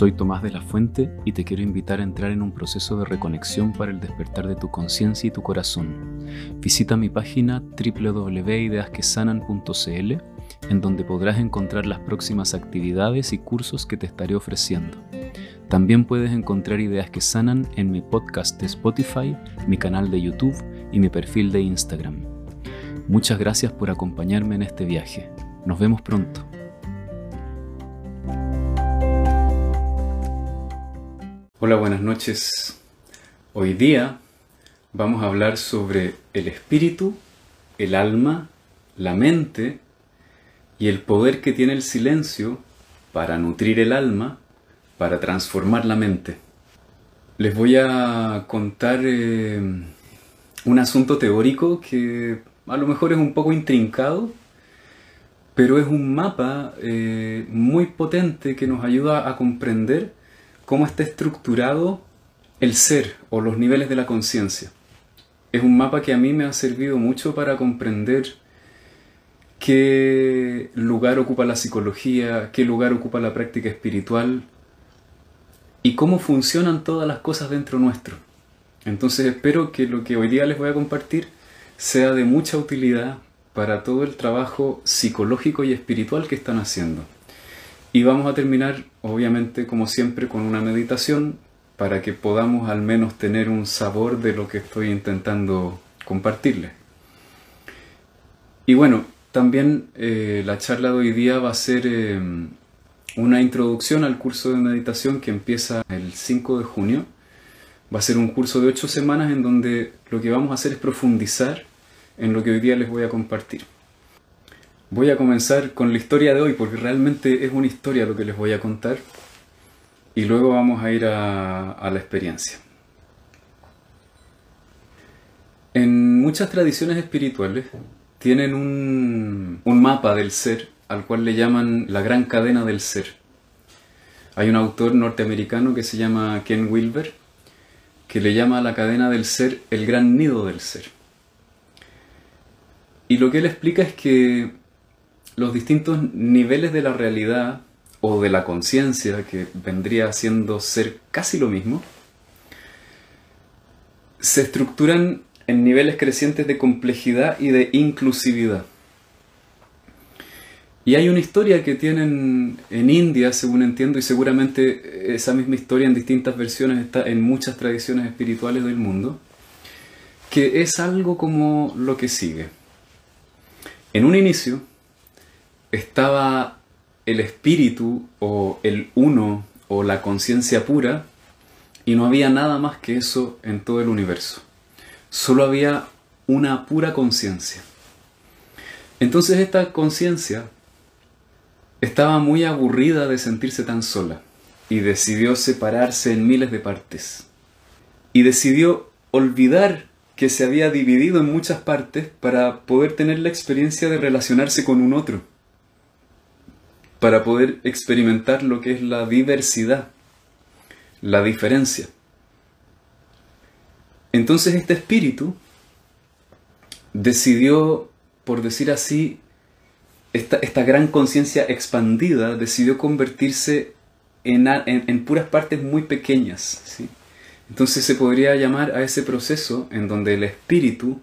Soy Tomás de la Fuente y te quiero invitar a entrar en un proceso de reconexión para el despertar de tu conciencia y tu corazón. Visita mi página www.ideasquesanan.cl en donde podrás encontrar las próximas actividades y cursos que te estaré ofreciendo. También puedes encontrar ideas que sanan en mi podcast de Spotify, mi canal de YouTube y mi perfil de Instagram. Muchas gracias por acompañarme en este viaje. Nos vemos pronto. Hola, buenas noches. Hoy día vamos a hablar sobre el espíritu, el alma, la mente y el poder que tiene el silencio para nutrir el alma, para transformar la mente. Les voy a contar eh, un asunto teórico que a lo mejor es un poco intrincado, pero es un mapa eh, muy potente que nos ayuda a comprender cómo está estructurado el ser o los niveles de la conciencia. Es un mapa que a mí me ha servido mucho para comprender qué lugar ocupa la psicología, qué lugar ocupa la práctica espiritual y cómo funcionan todas las cosas dentro nuestro. Entonces espero que lo que hoy día les voy a compartir sea de mucha utilidad para todo el trabajo psicológico y espiritual que están haciendo. Y vamos a terminar, obviamente, como siempre, con una meditación para que podamos al menos tener un sabor de lo que estoy intentando compartirles. Y bueno, también eh, la charla de hoy día va a ser eh, una introducción al curso de meditación que empieza el 5 de junio. Va a ser un curso de 8 semanas en donde lo que vamos a hacer es profundizar en lo que hoy día les voy a compartir. Voy a comenzar con la historia de hoy porque realmente es una historia lo que les voy a contar y luego vamos a ir a, la experiencia. En muchas tradiciones espirituales tienen un, un mapa del ser al cual le llaman la gran cadena del ser. Hay un autor norteamericano que se llama Ken Wilber que le llama a la cadena del ser el gran nido del ser. Y lo que él explica es que los distintos niveles de la realidad o de la conciencia, que vendría siendo ser casi lo mismo, se estructuran en niveles crecientes de complejidad y de inclusividad. Y hay una historia que tienen en India, según entiendo, y seguramente esa misma historia en distintas versiones está en muchas tradiciones espirituales del mundo, que es algo como lo que sigue. En un inicio, estaba el espíritu o el uno o la conciencia pura y no había nada más que eso en todo el universo. Solo había una pura conciencia. Entonces esta conciencia estaba muy aburrida de sentirse tan sola y decidió separarse en miles de partes. Y decidió olvidar que se había dividido en muchas partes para poder tener la experiencia de relacionarse con un otro para poder experimentar lo que es la diversidad, la diferencia. Entonces este espíritu decidió, por decir así, esta, esta gran conciencia expandida decidió convertirse en, en, puras partes muy pequeñas. ¿sí? Entonces se podría llamar a ese proceso en donde el espíritu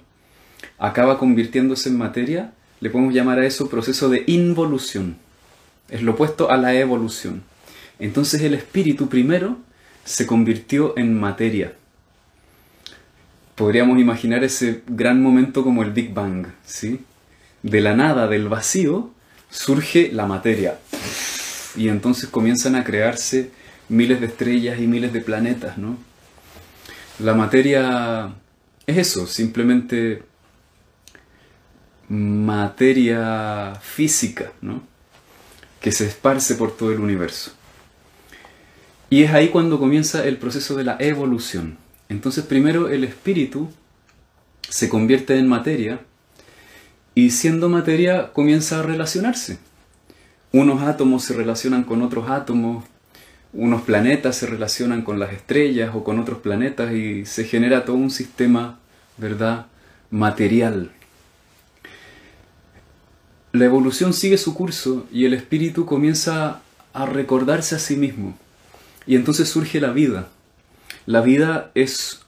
acaba convirtiéndose en materia, le podemos llamar a eso proceso de involución. Es lo opuesto a la evolución. Entonces el espíritu primero se convirtió en materia. Podríamos imaginar ese gran momento como el Big Bang, ¿sí? De la nada, del vacío, surge la materia. Y entonces comienzan a crearse miles de estrellas y miles de planetas, ¿no? La materia es eso, simplemente materia física, ¿no? Que se esparce por todo el universo. Y es ahí cuando comienza el proceso de la evolución. Entonces primero el espíritu se convierte en materia y siendo materia comienza a relacionarse. Unos átomos se relacionan con otros átomos, unos planetas se relacionan con las estrellas o con otros planetas y se genera todo un sistema, ¿verdad?, material. La evolución sigue su curso y el espíritu comienza a recordarse a sí mismo. Y entonces surge la vida. La vida es,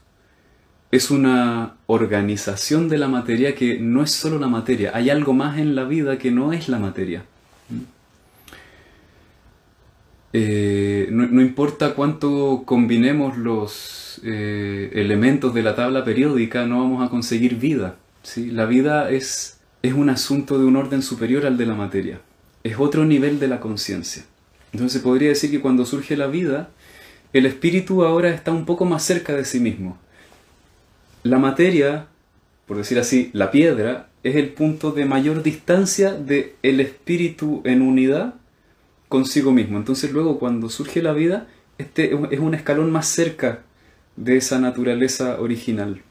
es una organización de la materia que no es solo la materia. Hay algo más en la vida que no es la materia. Eh, no, importa cuánto combinemos los eh, elementos de la tabla periódica, no vamos a conseguir vida. La vida es, es un asunto de un orden superior al de la materia. Es otro nivel de la conciencia. Entonces podría decir que cuando surge la vida, el espíritu ahora está un poco más cerca de sí mismo. La materia, por decir así, la piedra, es el punto de mayor distancia del el espíritu en unidad consigo mismo. Entonces luego cuando surge la vida, este es un escalón más cerca de esa naturaleza original.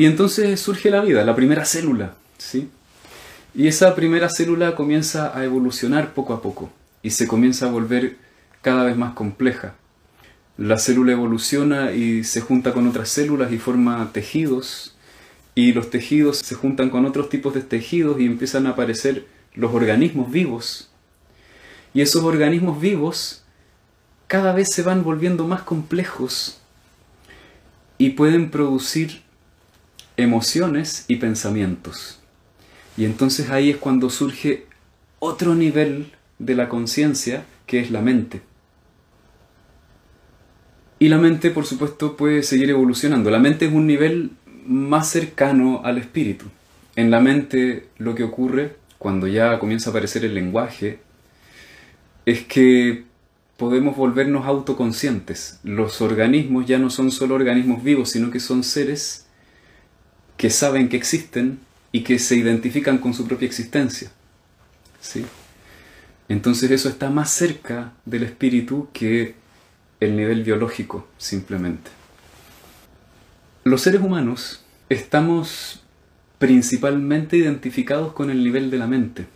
Y entonces surge la vida, la primera célula, ¿sí? Y esa primera célula comienza a evolucionar poco a poco y se comienza a volver cada vez más compleja. La célula evoluciona y se junta con otras células y forma tejidos, y los tejidos se juntan con otros tipos de tejidos y empiezan a aparecer los organismos vivos. Y esos organismos vivos cada vez se van volviendo más complejos y pueden producir emociones y pensamientos. Y entonces ahí es cuando surge otro nivel de la conciencia que es la mente. Y la mente, por supuesto, puede seguir evolucionando. La mente es un nivel más cercano al espíritu. En la mente lo que ocurre cuando ya comienza a aparecer el lenguaje es que podemos volvernos autoconscientes. Los organismos ya no son solo organismos vivos, sino que son seres que saben que existen y que se identifican con su propia existencia. ¿Sí? Entonces eso está más cerca del espíritu que el nivel biológico simplemente. Los seres humanos estamos principalmente identificados con el nivel de la mente.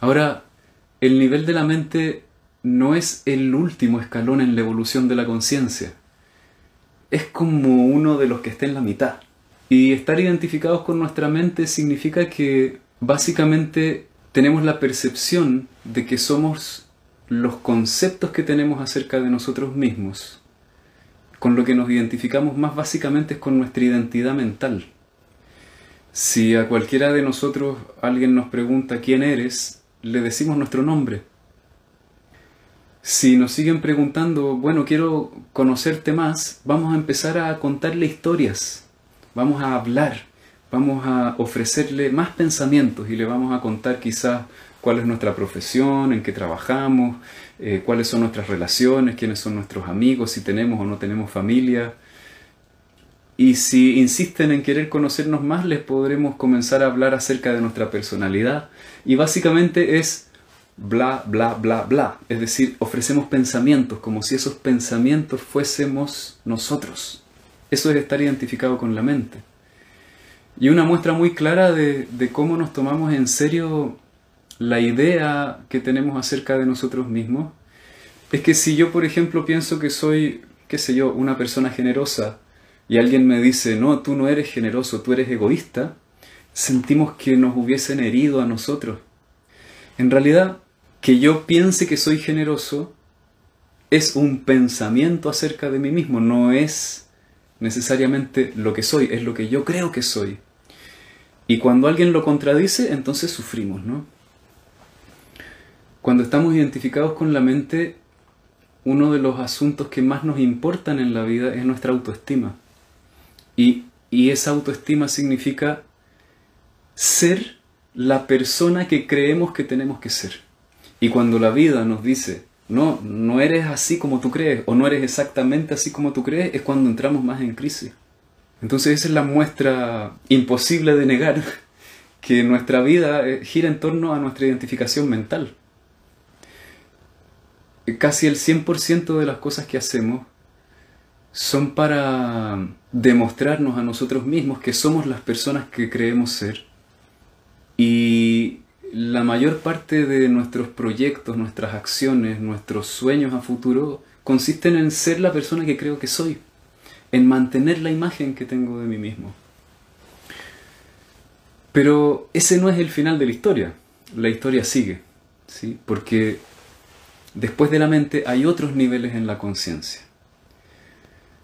Ahora, el nivel de la mente no es el último escalón en la evolución de la conciencia. Es como uno de los que está en la mitad. Y estar identificados con nuestra mente significa que básicamente tenemos la percepción de que somos los conceptos que tenemos acerca de nosotros mismos, con lo que nos identificamos más básicamente es con nuestra identidad mental. Si a cualquiera de nosotros alguien nos pregunta quién eres, le decimos nuestro nombre. Si nos siguen preguntando, bueno, quiero conocerte más, vamos a empezar a contarle historias, vamos a hablar, vamos a ofrecerle más pensamientos y le vamos a contar quizás cuál es nuestra profesión, en qué trabajamos, eh, cuáles son nuestras relaciones, quiénes son nuestros amigos, si tenemos o no tenemos familia. Y si insisten en querer conocernos más, les podremos comenzar a hablar acerca de nuestra personalidad. Y básicamente es bla, bla, bla, bla. Es decir, ofrecemos pensamientos como si esos pensamientos fuésemos nosotros. Eso es estar identificado con la mente. Y una muestra muy clara de, de cómo nos tomamos en serio la idea que tenemos acerca de nosotros mismos es que si yo, por ejemplo, pienso que soy, qué sé yo, una persona generosa y alguien me dice, no, tú no eres generoso, tú eres egoísta, sentimos que nos hubiesen herido a nosotros. En realidad, que yo piense que soy generoso es un pensamiento acerca de mí mismo, no es necesariamente lo que soy, es lo que yo creo que soy. Y cuando alguien lo contradice, entonces sufrimos, ¿no? Cuando estamos identificados con la mente, uno de los asuntos que más nos importan en la vida es nuestra autoestima. Y, esa autoestima significa ser la persona que creemos que tenemos que ser. Y cuando la vida nos dice, no, no eres así como tú crees, o no eres exactamente así como tú crees, es cuando entramos más en crisis. Entonces esa es la muestra imposible de negar que nuestra vida eh, gira en torno a nuestra identificación mental casi el 100% de las cosas que hacemos son para demostrarnos a nosotros mismos que somos las personas que creemos ser. Y la mayor parte de nuestros proyectos, nuestras acciones, nuestros sueños a futuro consisten en ser la persona que creo que soy, en mantener la imagen que tengo de mí mismo. Pero ese no es el final de la historia. La historia sigue, ¿sí? Porque después de la mente hay otros niveles en la conciencia.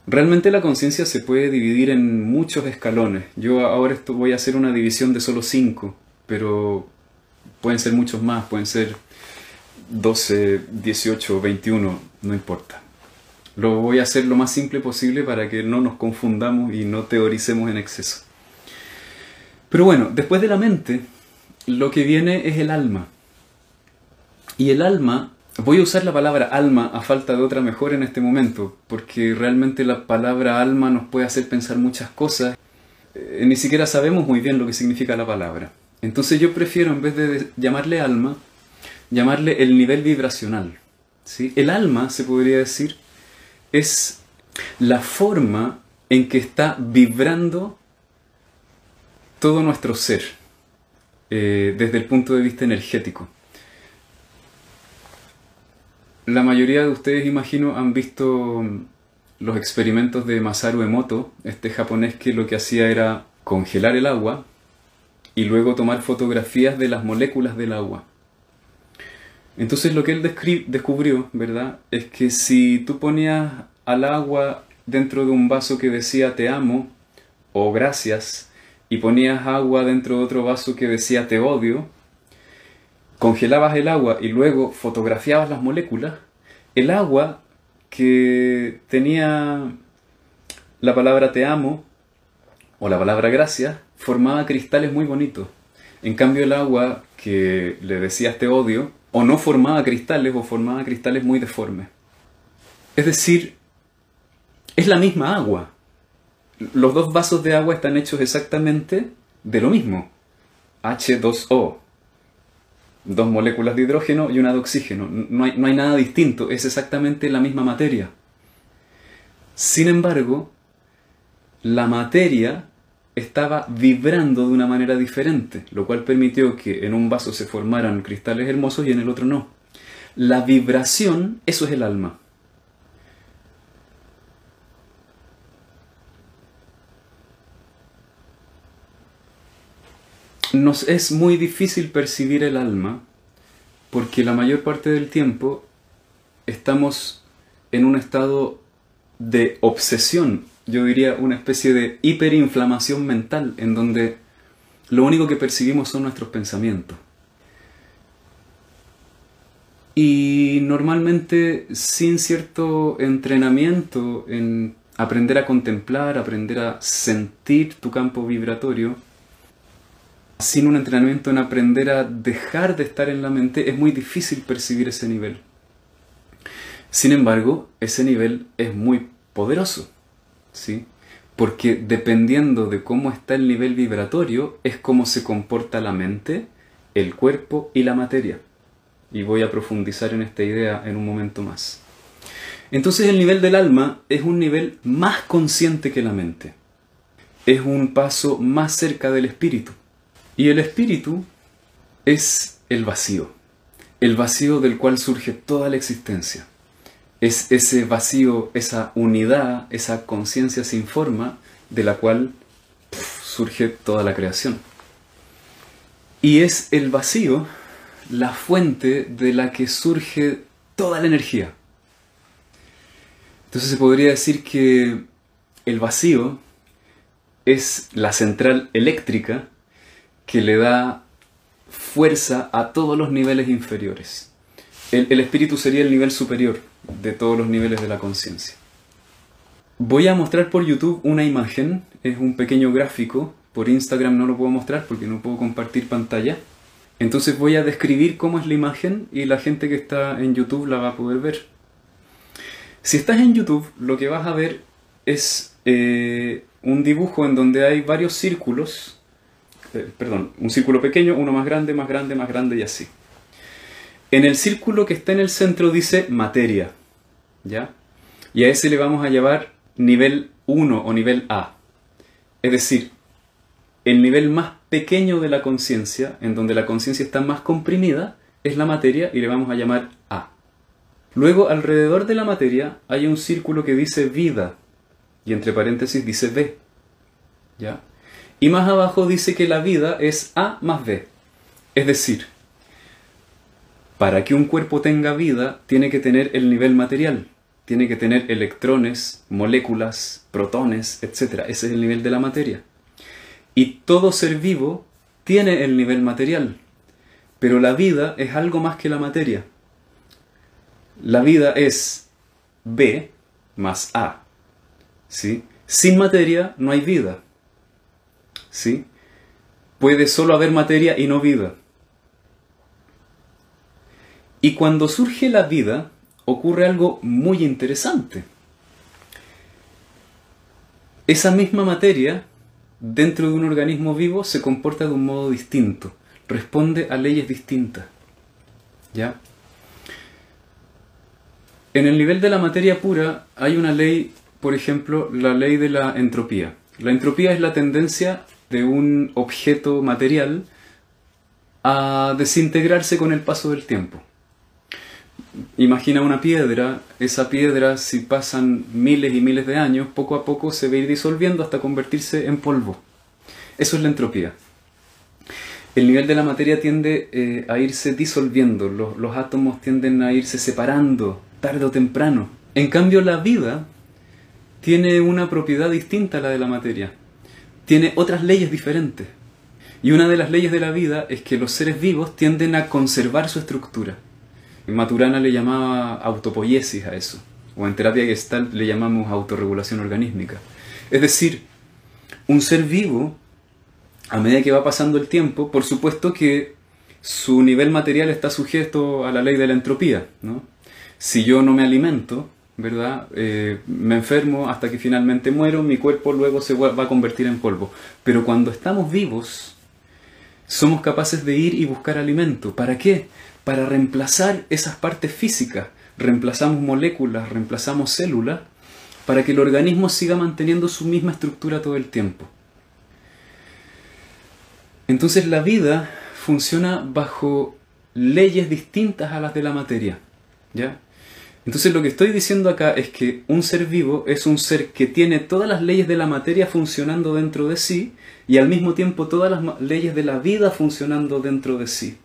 Realmente la conciencia se puede dividir en muchos escalones. Yo ahora voy a hacer una división de solo 5, pero pueden ser muchos más, pueden ser 12, 18, 21, no importa. Lo voy a hacer lo más simple posible para que no nos confundamos y no teoricemos en exceso. Pero bueno, después de la mente, lo que viene es el alma. Y el alma Voy a usar la palabra alma a falta de otra mejor en este momento, porque realmente la palabra alma nos puede hacer pensar muchas cosas. Eh, ni siquiera sabemos muy bien lo que significa la palabra. Entonces yo prefiero, en vez de llamarle alma, llamarle el nivel vibracional. El alma, se podría decir, es la forma en que está vibrando todo nuestro ser, eh, desde el punto de vista energético. La mayoría de ustedes, imagino, han visto los experimentos de Masaru Emoto, este japonés que lo que hacía era congelar el agua y luego tomar fotografías de las moléculas del agua. Entonces lo que él descubrió, ¿verdad? Es que si tú ponías al agua dentro de un vaso que decía te amo o gracias y ponías agua dentro de otro vaso que decía te odio, congelabas el agua y luego fotografiabas las moléculas, el agua que tenía la palabra te amo o la palabra gracias formaba cristales muy bonitos. En cambio el agua que le decías te odio o no formaba cristales o formaba cristales muy deformes. Es decir, es la misma agua. Los dos vasos de agua están hechos exactamente de lo mismo. H2O dos moléculas de hidrógeno y una de oxígeno. No hay, no hay nada distinto, es exactamente la misma materia. Sin embargo, la materia estaba vibrando de una manera diferente, lo cual permitió que en un vaso se formaran cristales hermosos y en el otro no. La vibración, eso es el alma. nos es muy difícil percibir el alma porque la mayor parte del tiempo estamos en un estado de obsesión, yo diría una especie de hiperinflamación mental en donde lo único que percibimos son nuestros pensamientos. Y normalmente sin cierto entrenamiento en aprender a contemplar, aprender a sentir tu campo vibratorio, sin un entrenamiento en aprender a dejar de estar en la mente, es muy difícil percibir ese nivel. Sin embargo, ese nivel es muy poderoso, ¿sí? Porque dependiendo de cómo está el nivel vibratorio, es cómo se comporta la mente, el cuerpo y la materia. Y voy a profundizar en esta idea en un momento más. Entonces el nivel del alma es un nivel más consciente que la mente. Es un paso más cerca del espíritu. Y el espíritu es el vacío, el vacío del cual surge toda la existencia. Es ese vacío, esa unidad, esa conciencia sin forma de la cual surge toda la creación. Y es el vacío la fuente de la que surge toda la energía. Entonces se podría decir que el vacío es la central eléctrica que le da fuerza a todos los niveles inferiores. El, espíritu sería el nivel superior de todos los niveles de la conciencia. Voy a mostrar por YouTube una imagen, es un pequeño gráfico, por Instagram no lo puedo mostrar porque no puedo compartir pantalla. Entonces voy a describir cómo es la imagen y la gente que está en YouTube la va a poder ver. Si estás en YouTube, lo que vas a ver es eh, un dibujo en donde hay varios círculos eh, perdón, un círculo pequeño, uno más grande, más grande, más grande y así. En el círculo que está en el centro dice materia, ¿ya? Y a ese le vamos a llevar nivel 1 o nivel A. Es decir, el nivel más pequeño de la conciencia, en donde la conciencia está más comprimida, es la materia y le vamos a llamar A. Luego, alrededor de la materia hay un círculo que dice vida y entre paréntesis dice B. ¿Ya? Y más abajo dice que la vida es A más B. Es decir, Para que un cuerpo tenga vida, tiene que tener el nivel material, tiene que tener electrones, moléculas, protones, etc. Ese es el nivel de la materia. Y todo ser vivo tiene el nivel material, pero la vida es algo más que la materia. La vida es B más A. ¿sí? Sin materia no hay vida. ¿sí? Puede solo haber materia y no vida. Y cuando surge la vida, ocurre algo muy interesante. Esa misma materia, dentro de un organismo vivo, se comporta de un modo distinto, responde a leyes distintas. ¿Ya? En el nivel de la materia pura hay una ley, por ejemplo, la ley de la entropía. La entropía es la tendencia de un objeto material a desintegrarse con el paso del tiempo. Imagina una piedra, esa piedra si pasan miles y miles de años, poco a poco se va a ir disolviendo hasta convertirse en polvo. Eso es la entropía. El nivel de la materia tiende eh, a irse disolviendo, los, los átomos tienden a irse separando tarde o temprano. En cambio la vida tiene una propiedad distinta a la de la materia tiene otras leyes diferentes. Y una de las leyes de la vida es que los seres vivos tienden a conservar su estructura. Maturana le llamaba autopoiesis a eso, o en terapia gestal le llamamos autorregulación organísmica. Es decir, un ser vivo, a medida que va pasando el tiempo, por supuesto que su nivel material está sujeto a la ley de la entropía. ¿no? Si yo no me alimento, ¿verdad? Eh, me enfermo hasta que finalmente muero, mi cuerpo luego se va a convertir en polvo. Pero cuando estamos vivos, somos capaces de ir y buscar alimento. ¿Para qué? Para reemplazar esas partes físicas. Reemplazamos moléculas, reemplazamos células, para que el organismo siga manteniendo su misma estructura todo el tiempo. Entonces la vida funciona bajo leyes distintas a las de la materia. ¿Ya? Entonces lo que estoy diciendo acá es que un ser vivo es un ser que tiene todas las leyes de la materia funcionando dentro de sí y al mismo tiempo todas las leyes de la vida funcionando dentro de sí.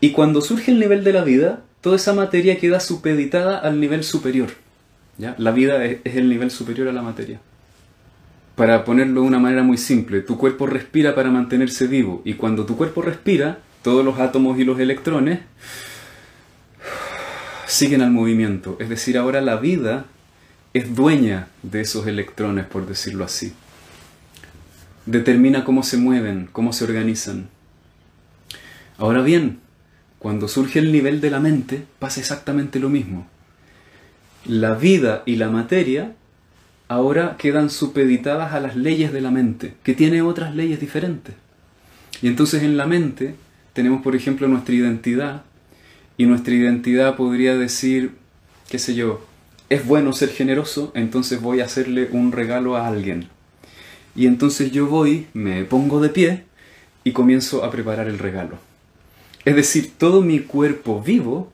Y cuando surge el nivel de la vida, toda esa materia queda supeditada al nivel superior. ¿ya? La vida es, es el nivel superior a la materia. Para ponerlo de una manera muy simple, tu cuerpo respira para mantenerse vivo y cuando tu cuerpo respira, todos los átomos y los electrones siguen al movimiento. Es decir, ahora la vida es dueña de esos electrones, por decirlo así. Determina cómo se mueven, cómo se organizan. Ahora bien, cuando surge el nivel de la mente, pasa exactamente lo mismo. La vida y la materia ahora quedan supeditadas a las leyes de la mente, que tiene otras leyes diferentes. Y entonces en la mente tenemos, por ejemplo, nuestra identidad, y nuestra identidad podría decir, qué sé yo, es bueno ser generoso, entonces voy a hacerle un regalo a alguien. Y entonces yo voy, me pongo de pie y comienzo a preparar el regalo. Es decir, todo mi cuerpo vivo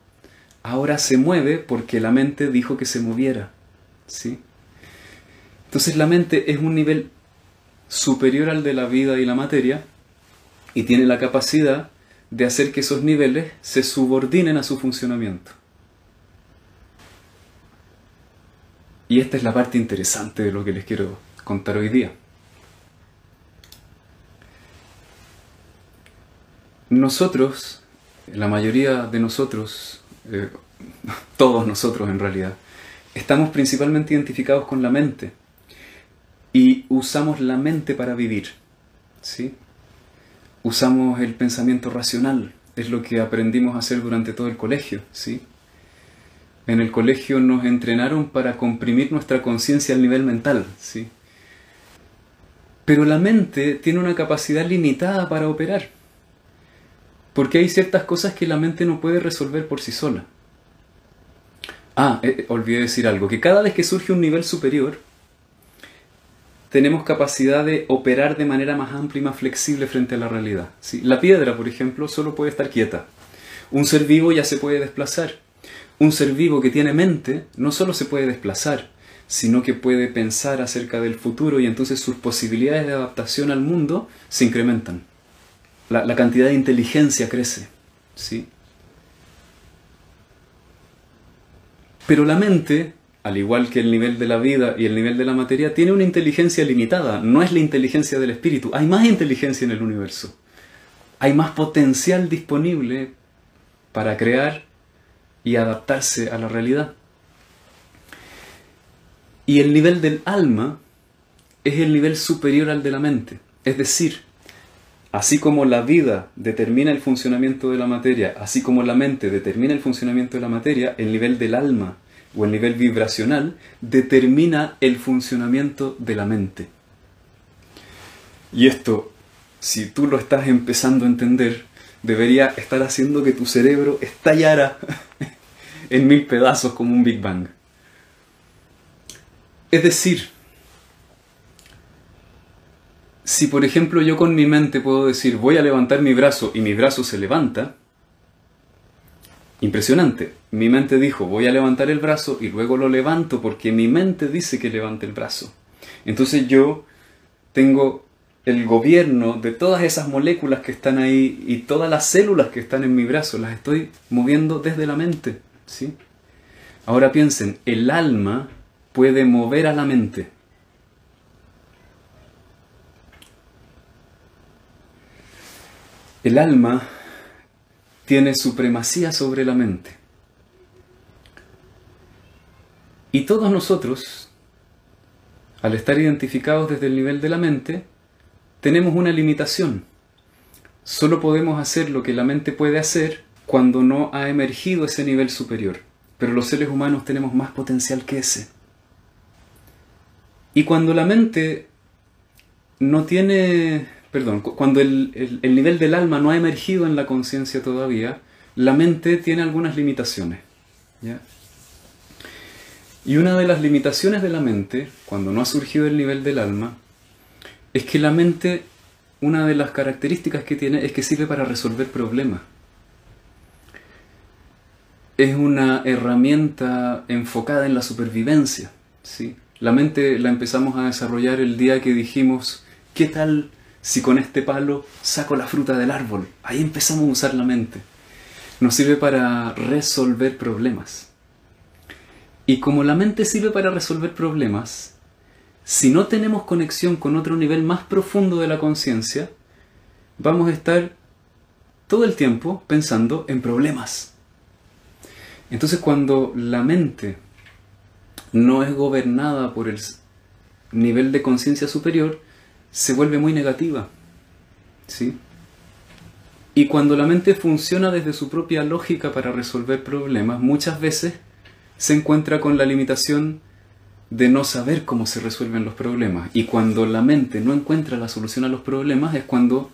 ahora se mueve porque la mente dijo que se moviera. ¿Sí? Entonces la mente es un nivel superior al de la vida y la materia y tiene la capacidad de hacer que esos niveles se subordinen a su funcionamiento. Y esta es la parte interesante de lo que les quiero contar hoy día. Nosotros, la mayoría de nosotros, eh, todos nosotros en realidad, estamos principalmente identificados con la mente y usamos la mente para vivir. ¿sí? usamos el pensamiento racional, es lo que aprendimos a hacer durante todo el colegio, ¿sí? En el colegio nos entrenaron para comprimir nuestra conciencia al nivel mental, ¿sí? Pero la mente tiene una capacidad limitada para operar, porque hay ciertas cosas que la mente no puede resolver por sí sola. Ah, eh, eh, olvidé decir algo, que cada vez que surge un nivel superior, tenemos capacidad de operar de manera más amplia y más flexible frente a la realidad. La piedra, por ejemplo, solo puede estar quieta. Un ser vivo ya se puede desplazar. Un ser vivo que tiene mente no solo se puede desplazar, sino que puede pensar acerca del futuro y entonces sus posibilidades de adaptación al mundo se incrementan la, cantidad de inteligencia crece. ¿sí? Pero la mente, al igual que el nivel de la vida y el nivel de la materia, tiene una inteligencia limitada, no es la inteligencia del espíritu. Hay más inteligencia en el universo. Hay más potencial disponible para crear y adaptarse a la realidad. Y el nivel del alma es el nivel superior al de la mente. Es decir, así como la vida determina el funcionamiento de la materia, así como la mente determina el funcionamiento de la materia, el nivel del alma o el nivel vibracional determina el funcionamiento de la mente. Y esto, si tú lo estás empezando a entender, debería estar haciendo que tu cerebro estallara en mil pedazos como un Big Bang. Es decir, si por ejemplo yo con mi mente puedo decir voy a levantar mi brazo y mi brazo se levanta, impresionante. Mi mente dijo voy a levantar el brazo y luego lo levanto porque mi mente dice que levante el brazo. Entonces yo tengo el gobierno de todas esas moléculas que están ahí y todas las células que están en mi brazo, las estoy moviendo desde la mente. ¿sí? Ahora piensen, el alma puede mover a la mente. El alma tiene supremacía sobre la mente. Y todos nosotros, al estar identificados desde el nivel de la mente, tenemos una limitación. Solo podemos hacer lo que la mente puede hacer cuando no ha emergido ese nivel superior. Pero los seres humanos tenemos más potencial que ese. Y cuando la mente no tiene, perdón, cuando el, nivel del alma no ha emergido en la conciencia todavía, la mente tiene algunas limitaciones. Y una de las limitaciones de la mente, cuando no ha surgido el nivel del alma, es que la mente, una de las características que tiene es que sirve para resolver problemas. Es una herramienta enfocada en la supervivencia. ¿sí? La mente la empezamos a desarrollar el día que dijimos, ¿qué tal si con este palo saco la fruta del árbol? Ahí empezamos a usar la mente. Nos sirve para resolver problemas. Y como la mente sirve para resolver problemas, si no tenemos conexión con otro nivel más profundo de la conciencia, vamos a estar todo el tiempo pensando en problemas. Entonces cuando la mente no es gobernada por el nivel de conciencia superior, se vuelve muy negativa. ¿Sí? Y cuando la mente funciona desde su propia lógica para resolver problemas, muchas veces se encuentra con la limitación de no saber cómo se resuelven los problemas. Y cuando la mente no encuentra la solución a los problemas es cuando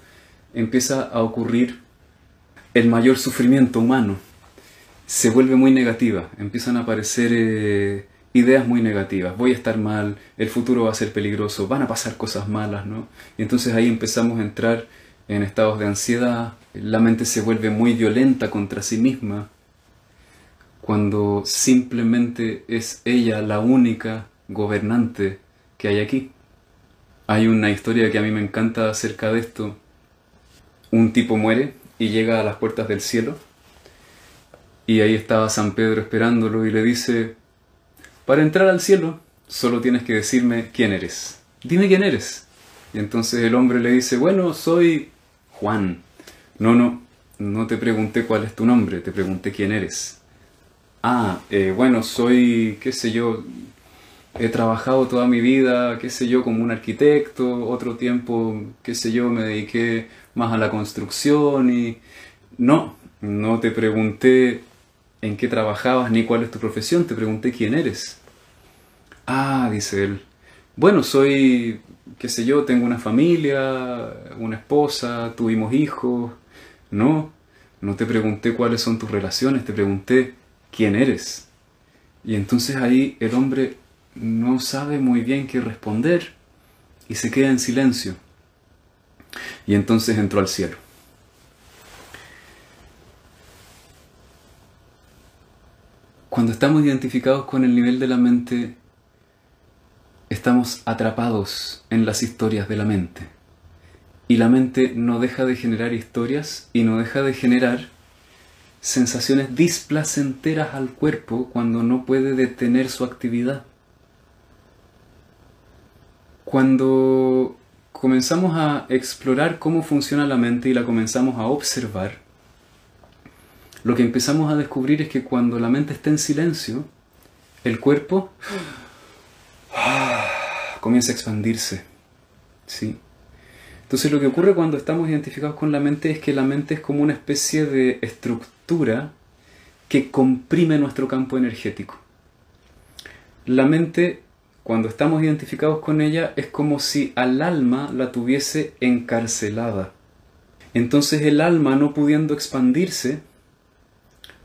empieza a ocurrir el mayor sufrimiento humano. Se vuelve muy negativa, empiezan a aparecer eh, ideas muy negativas, voy a estar mal, el futuro va a ser peligroso, van a pasar cosas malas, ¿no? Y entonces ahí empezamos a entrar en estados de ansiedad, la mente se vuelve muy violenta contra sí misma, cuando simplemente es ella la única gobernante que hay aquí. Hay una historia que a mí me encanta acerca de esto. Un tipo muere y llega a las puertas del cielo y ahí estaba San Pedro esperándolo y le dice, para entrar al cielo, solo tienes que decirme quién eres. Dime quién eres. Y entonces el hombre le dice, bueno, soy Juan. No, no, no te pregunté cuál es tu nombre, te pregunté quién eres. Ah, eh, bueno, soy, qué sé yo, he trabajado toda mi vida, qué sé yo, como un arquitecto, otro tiempo, qué sé yo, me dediqué más a la construcción y... No, no te pregunté en qué trabajabas ni cuál es tu profesión, te pregunté quién eres. Ah, dice él, bueno, soy, qué sé yo, tengo una familia, una esposa, tuvimos hijos. No, no te pregunté cuáles son tus relaciones, te pregunté quién eres. Y entonces ahí el hombre no sabe muy bien qué responder y se queda en silencio. Y entonces entró al cielo. Cuando estamos identificados con el nivel de la mente, estamos atrapados en las historias de la mente. Y la mente no deja de generar historias y no deja de generar sensaciones displacenteras al cuerpo cuando no puede detener su actividad. Cuando comenzamos a explorar cómo funciona la mente y la comenzamos a observar, lo que empezamos a descubrir es que cuando la mente está en silencio, el cuerpo comienza a expandirse. ¿sí? Entonces lo que ocurre cuando estamos identificados con la mente es que la mente es como una especie de estructura que comprime nuestro campo energético. La mente, cuando estamos identificados con ella, es como si al alma la tuviese encarcelada. Entonces el alma, no pudiendo expandirse,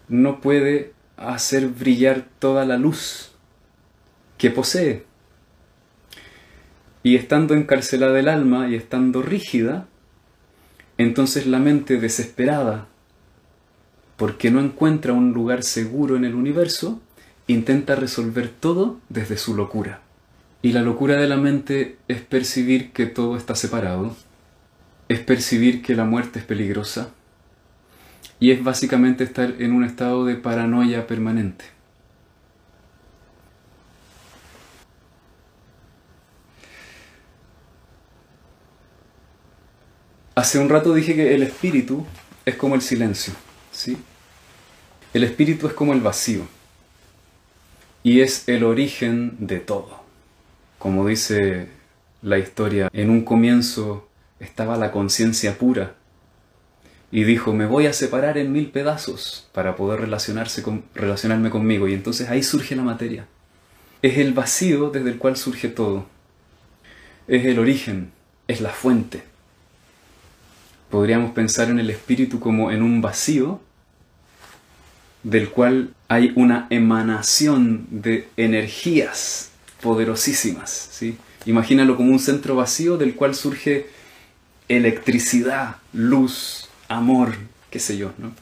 no puede hacer brillar toda la luz que posee. Y estando encarcelada el alma y estando rígida, entonces la mente desesperada, porque no encuentra un lugar seguro en el universo, intenta resolver todo desde su locura. Y la locura de la mente es percibir que todo está separado, es percibir que la muerte es peligrosa, y es básicamente estar en un estado de paranoia permanente. Hace un rato dije que el espíritu es como el silencio, ¿sí? El espíritu es como el vacío y es el origen de todo. Como dice la historia, en un comienzo estaba la conciencia pura y dijo, me voy a separar en mil pedazos para poder relacionarse con, relacionarme conmigo. Y entonces ahí surge la materia. Es el vacío desde el cual surge todo. Es el origen, es la fuente. Podríamos pensar en el espíritu como en un vacío del cual hay una emanación de energías poderosísimas. ¿sí? Imagínalo como un centro vacío del cual surge electricidad, luz, amor, qué sé yo, ¿no?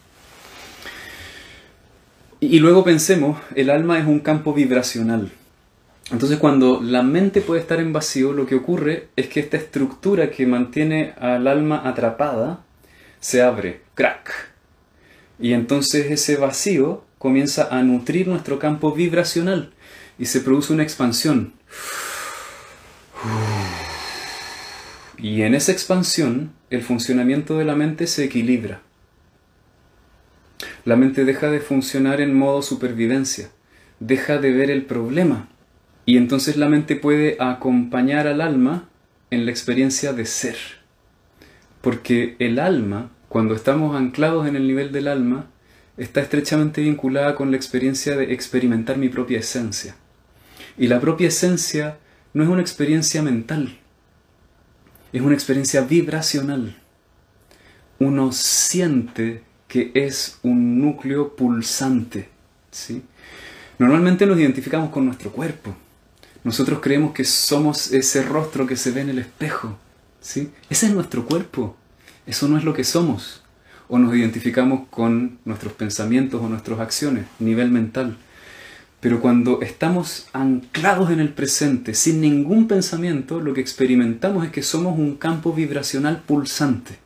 Y, luego pensemos, el alma es un campo vibracional. Entonces cuando la mente puede estar en vacío, lo que ocurre es que esta estructura que mantiene al alma atrapada se abre, crack. Y entonces ese vacío comienza a nutrir nuestro campo vibracional y se produce una expansión. Y en esa expansión el funcionamiento de la mente se equilibra. La mente deja de funcionar en modo supervivencia, deja de ver el problema y entonces la mente puede acompañar al alma en la experiencia de ser. Porque el alma, cuando estamos anclados en el nivel del alma, está estrechamente vinculada con la experiencia de experimentar mi propia esencia. Y la propia esencia no es una experiencia mental, es una experiencia vibracional. Uno siente que es un núcleo pulsante. ¿sí? Normalmente nos identificamos con nuestro cuerpo. Nosotros creemos que somos ese rostro que se ve en el espejo. ¿sí? Ese es nuestro cuerpo. Eso no es lo que somos. O nos identificamos con nuestros pensamientos o nuestras acciones, nivel mental. Pero cuando estamos anclados en el presente, sin ningún pensamiento, lo que experimentamos es que somos un campo vibracional pulsante.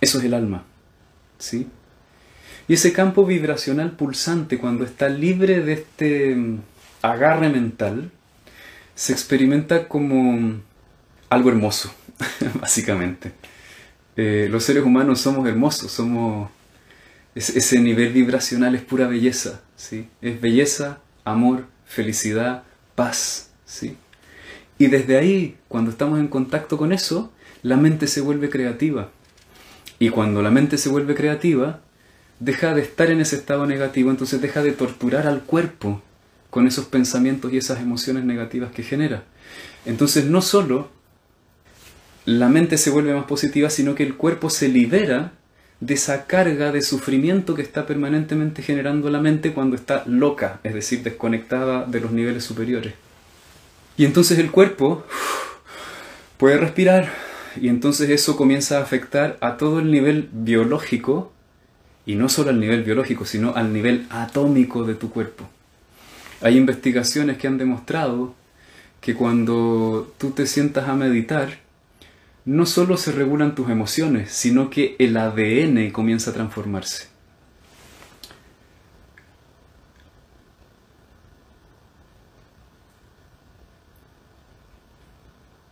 Eso es el alma. ¿Sí? Y ese campo vibracional pulsante, cuando está libre de este mm, agarre mental, se experimenta como algo hermoso, básicamente. Eh, los seres humanos somos hermosos, somos ese nivel vibracional es pura belleza, ¿sí? Es belleza, amor, felicidad, paz, ¿sí? Y desde ahí, cuando estamos en contacto con eso, la mente se vuelve creativa. Y cuando la mente se vuelve creativa, deja de estar en ese estado negativo, entonces deja de torturar al cuerpo con esos pensamientos y esas emociones negativas que genera. Entonces no solo la mente se vuelve más positiva, sino que el cuerpo se libera de esa carga de sufrimiento que está permanentemente generando la mente cuando está loca, es decir, desconectada de los niveles superiores. Y entonces el cuerpo puede respirar y entonces eso comienza a afectar a todo el nivel biológico y no solo al nivel biológico, sino al nivel atómico de tu cuerpo. Hay investigaciones que han demostrado que cuando tú te sientas a meditar, no solo se regulan tus emociones, sino que el ADN comienza a transformarse.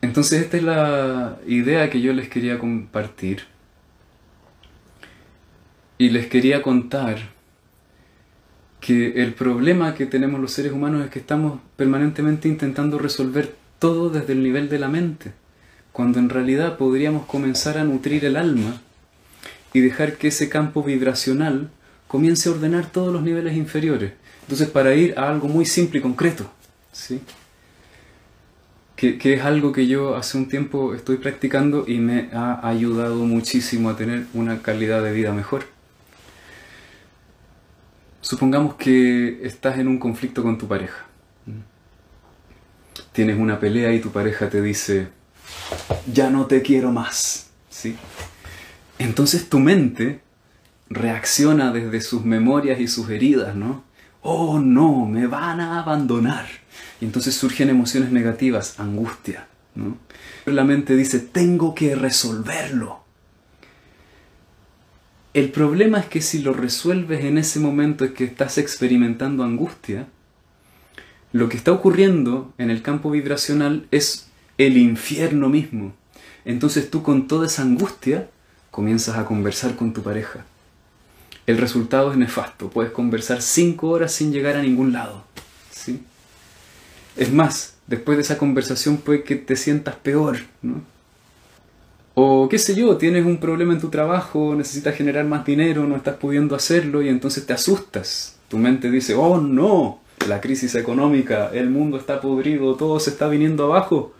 Entonces esta es la idea que yo les quería compartir y les quería contar que el problema que tenemos los seres humanos es que estamos permanentemente intentando resolver todo desde el nivel de la mente, cuando en realidad podríamos comenzar a nutrir el alma y dejar que ese campo vibracional comience a ordenar todos los niveles inferiores. Entonces, para ir a algo muy simple y concreto, ¿sí? que, es algo que yo hace un tiempo estoy practicando y me ha ayudado muchísimo a tener una calidad de vida mejor. Supongamos que estás en un conflicto con tu pareja. Tienes una pelea y tu pareja te dice, ya no te quiero más. ¿Sí? Entonces tu mente reacciona desde sus memorias y sus heridas, ¿no? Oh no, me van a abandonar. Y entonces surgen emociones negativas, angustia. ¿no? La mente dice, tengo que resolverlo. El problema es que si lo resuelves en ese momento es que estás experimentando angustia, lo que está ocurriendo en el campo vibracional es el infierno mismo. Entonces tú con toda esa angustia comienzas a conversar con tu pareja. El resultado es nefasto. Puedes conversar cinco horas sin llegar a ningún lado. ¿sí? Es más, después de esa conversación puede que te sientas peor, ¿no? O qué sé yo, tienes un problema en tu trabajo, necesitas generar más dinero, no estás pudiendo hacerlo y entonces te asustas. Tu mente dice, oh no, la crisis económica, el mundo está podrido, todo se está viniendo abajo,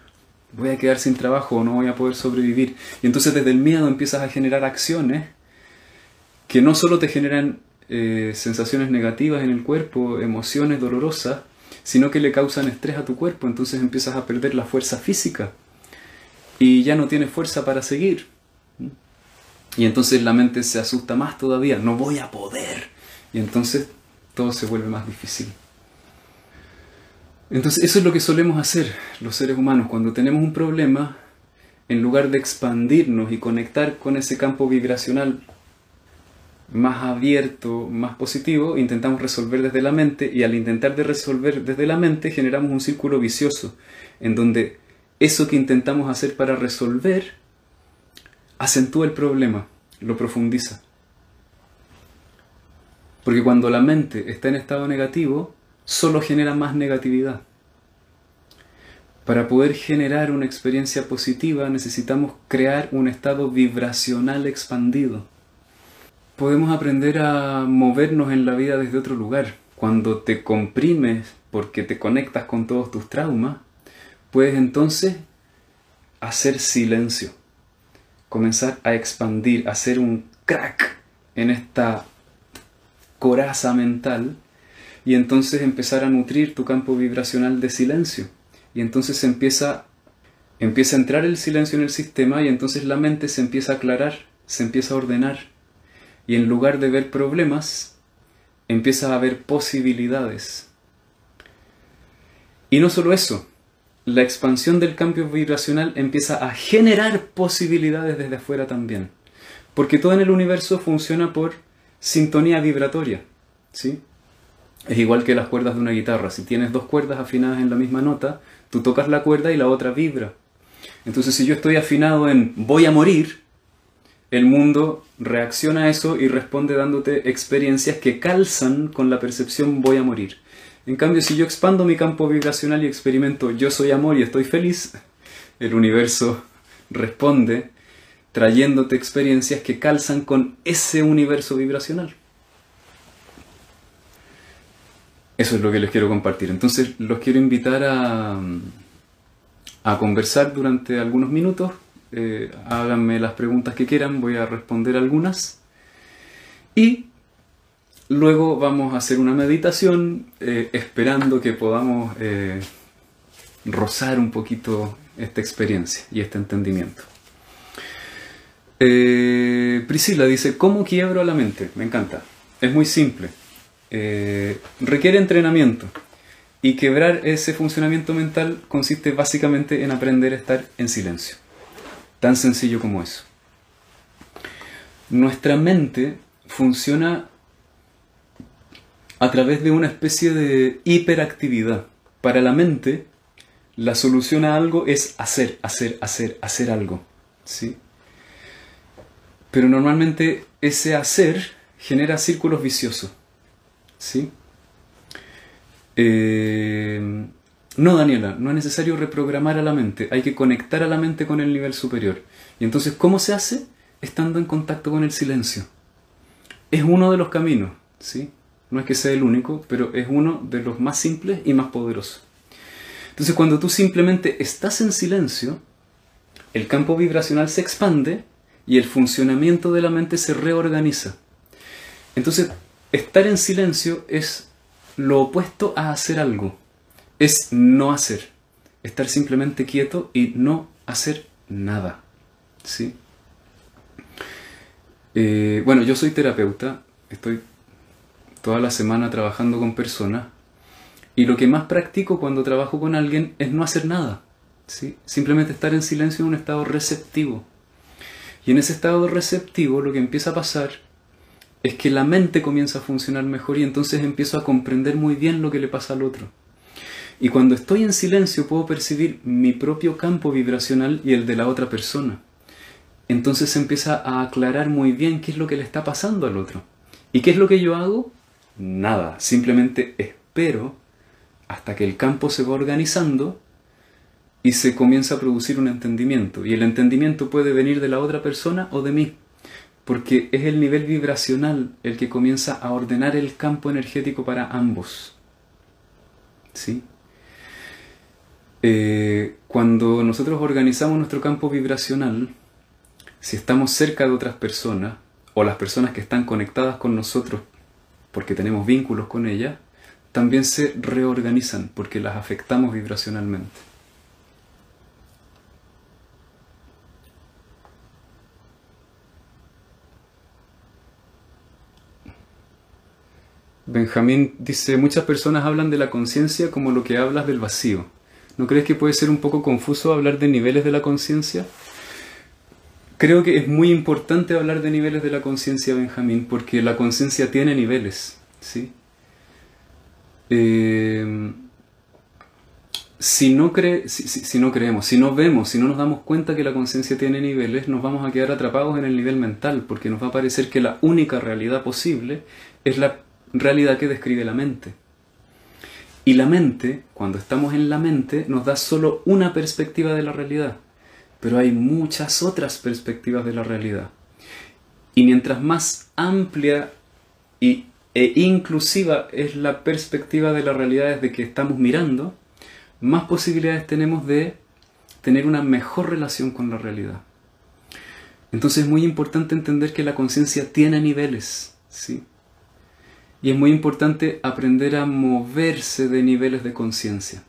voy a quedar sin trabajo, no voy a poder sobrevivir. Y entonces desde el miedo empiezas a generar acciones que no solo te generan eh, sensaciones negativas en el cuerpo, emociones dolorosas, sino que le causan estrés a tu cuerpo, entonces empiezas a perder la fuerza física y ya no tienes fuerza para seguir. Y entonces la mente se asusta más todavía, no voy a poder. Y entonces todo se vuelve más difícil. Entonces eso es lo que solemos hacer los seres humanos cuando tenemos un problema, en lugar de expandirnos y conectar con ese campo vibracional más abierto, más positivo, intentamos resolver desde la mente y al intentar de resolver desde la mente generamos un círculo vicioso en donde eso que intentamos hacer para resolver acentúa el problema, lo profundiza. Porque cuando la mente está en estado negativo, solo genera más negatividad. Para poder generar una experiencia positiva necesitamos crear un estado vibracional expandido podemos aprender a movernos en la vida desde otro lugar. Cuando te comprimes porque te conectas con todos tus traumas, puedes entonces hacer silencio, comenzar a expandir, hacer un crack en esta coraza mental y entonces empezar a nutrir tu campo vibracional de silencio. Y entonces empieza, empieza a entrar el silencio en el sistema y entonces la mente se empieza a aclarar, se empieza a ordenar y en lugar de ver problemas, empieza a ver posibilidades. Y no solo eso, la expansión del cambio vibracional empieza a generar posibilidades desde afuera también. Porque todo en el universo funciona por sintonía vibratoria. ¿sí? Es igual que las cuerdas de una guitarra. Si tienes dos cuerdas afinadas en la misma nota, tú tocas la cuerda y la otra vibra. Entonces si yo estoy afinado en voy a morir, el mundo reacciona a eso y responde dándote experiencias que calzan con la percepción voy a morir. En cambio, si yo expando mi campo vibracional y experimento yo soy amor y estoy feliz, el universo responde trayéndote experiencias que calzan con ese universo vibracional. Eso es lo que les quiero compartir. Entonces los quiero invitar a, conversar durante algunos minutos eh, háganme las preguntas que quieran, voy a responder algunas. Y luego vamos a hacer una meditación eh, esperando que podamos eh, rozar un poquito esta experiencia y este entendimiento. Priscila dice, ¿cómo quiebro la mente? Me encanta. Es muy simple. requiere entrenamiento. Y quebrar ese funcionamiento mental consiste básicamente en aprender a estar en silencio. Tan sencillo como eso. Nuestra mente funciona a través de una especie de hiperactividad. Para la mente, la solución a algo es hacer, hacer, hacer, hacer algo. ¿sí? Pero normalmente ese hacer genera círculos viciosos. ¿sí? Eh, no, Daniela, no es necesario reprogramar a la mente, hay que conectar a la mente con el nivel superior. Y entonces, ¿cómo se hace? Estando en contacto con el silencio. Es uno de los caminos, ¿sí? No es que sea el único, pero es uno de los más simples y más poderosos. Entonces, cuando tú simplemente estás en silencio, el campo vibracional se expande y el funcionamiento de la mente se reorganiza. Entonces, estar en silencio es lo opuesto a hacer algo es no hacer, estar simplemente quieto y no hacer nada. ¿sí? Eh, bueno, yo soy terapeuta, estoy toda la semana trabajando con personas y lo que más practico cuando trabajo con alguien es no hacer nada, ¿sí? simplemente estar en silencio en un estado receptivo. Y en ese estado receptivo lo que empieza a pasar es que la mente comienza a funcionar mejor y entonces empiezo a comprender muy bien lo que le pasa al otro. Y cuando estoy en silencio puedo percibir mi propio campo vibracional y el de la otra persona. Entonces se empieza a aclarar muy bien qué es lo que le está pasando al otro. ¿Y qué es lo que yo hago? Nada, simplemente espero hasta que el campo se va organizando y se comienza a producir un entendimiento. Y el entendimiento puede venir de la otra persona o de mí, porque es el nivel vibracional el que comienza a ordenar el campo energético para ambos. ¿Sí? Eh, cuando nosotros organizamos nuestro campo vibracional, si estamos cerca de otras personas, o las personas que están conectadas con nosotros porque tenemos vínculos con ellas, también se reorganizan porque las afectamos vibracionalmente. Benjamín dice, muchas personas hablan de la conciencia como lo que hablas del vacío. ¿No crees que puede ser un poco confuso hablar de niveles de la conciencia? Creo que es muy importante hablar de niveles de la conciencia, Benjamín, porque la conciencia tiene niveles, ¿sí? Eh, si, no si, no creemos, si no vemos, si no nos damos cuenta que la conciencia tiene niveles, nos vamos a quedar atrapados en el nivel mental, porque nos va a parecer que la única realidad posible es la realidad que describe la mente. Y la mente, cuando estamos en la mente, nos da solo una perspectiva de la realidad, pero hay muchas otras perspectivas de la realidad. Y mientras más amplia y, e inclusiva es la perspectiva de la realidad desde que estamos mirando, más posibilidades tenemos de tener una mejor relación con la realidad. Entonces es muy importante entender que la conciencia tiene niveles, ¿sí? Y es muy importante aprender a moverse de niveles de conciencia.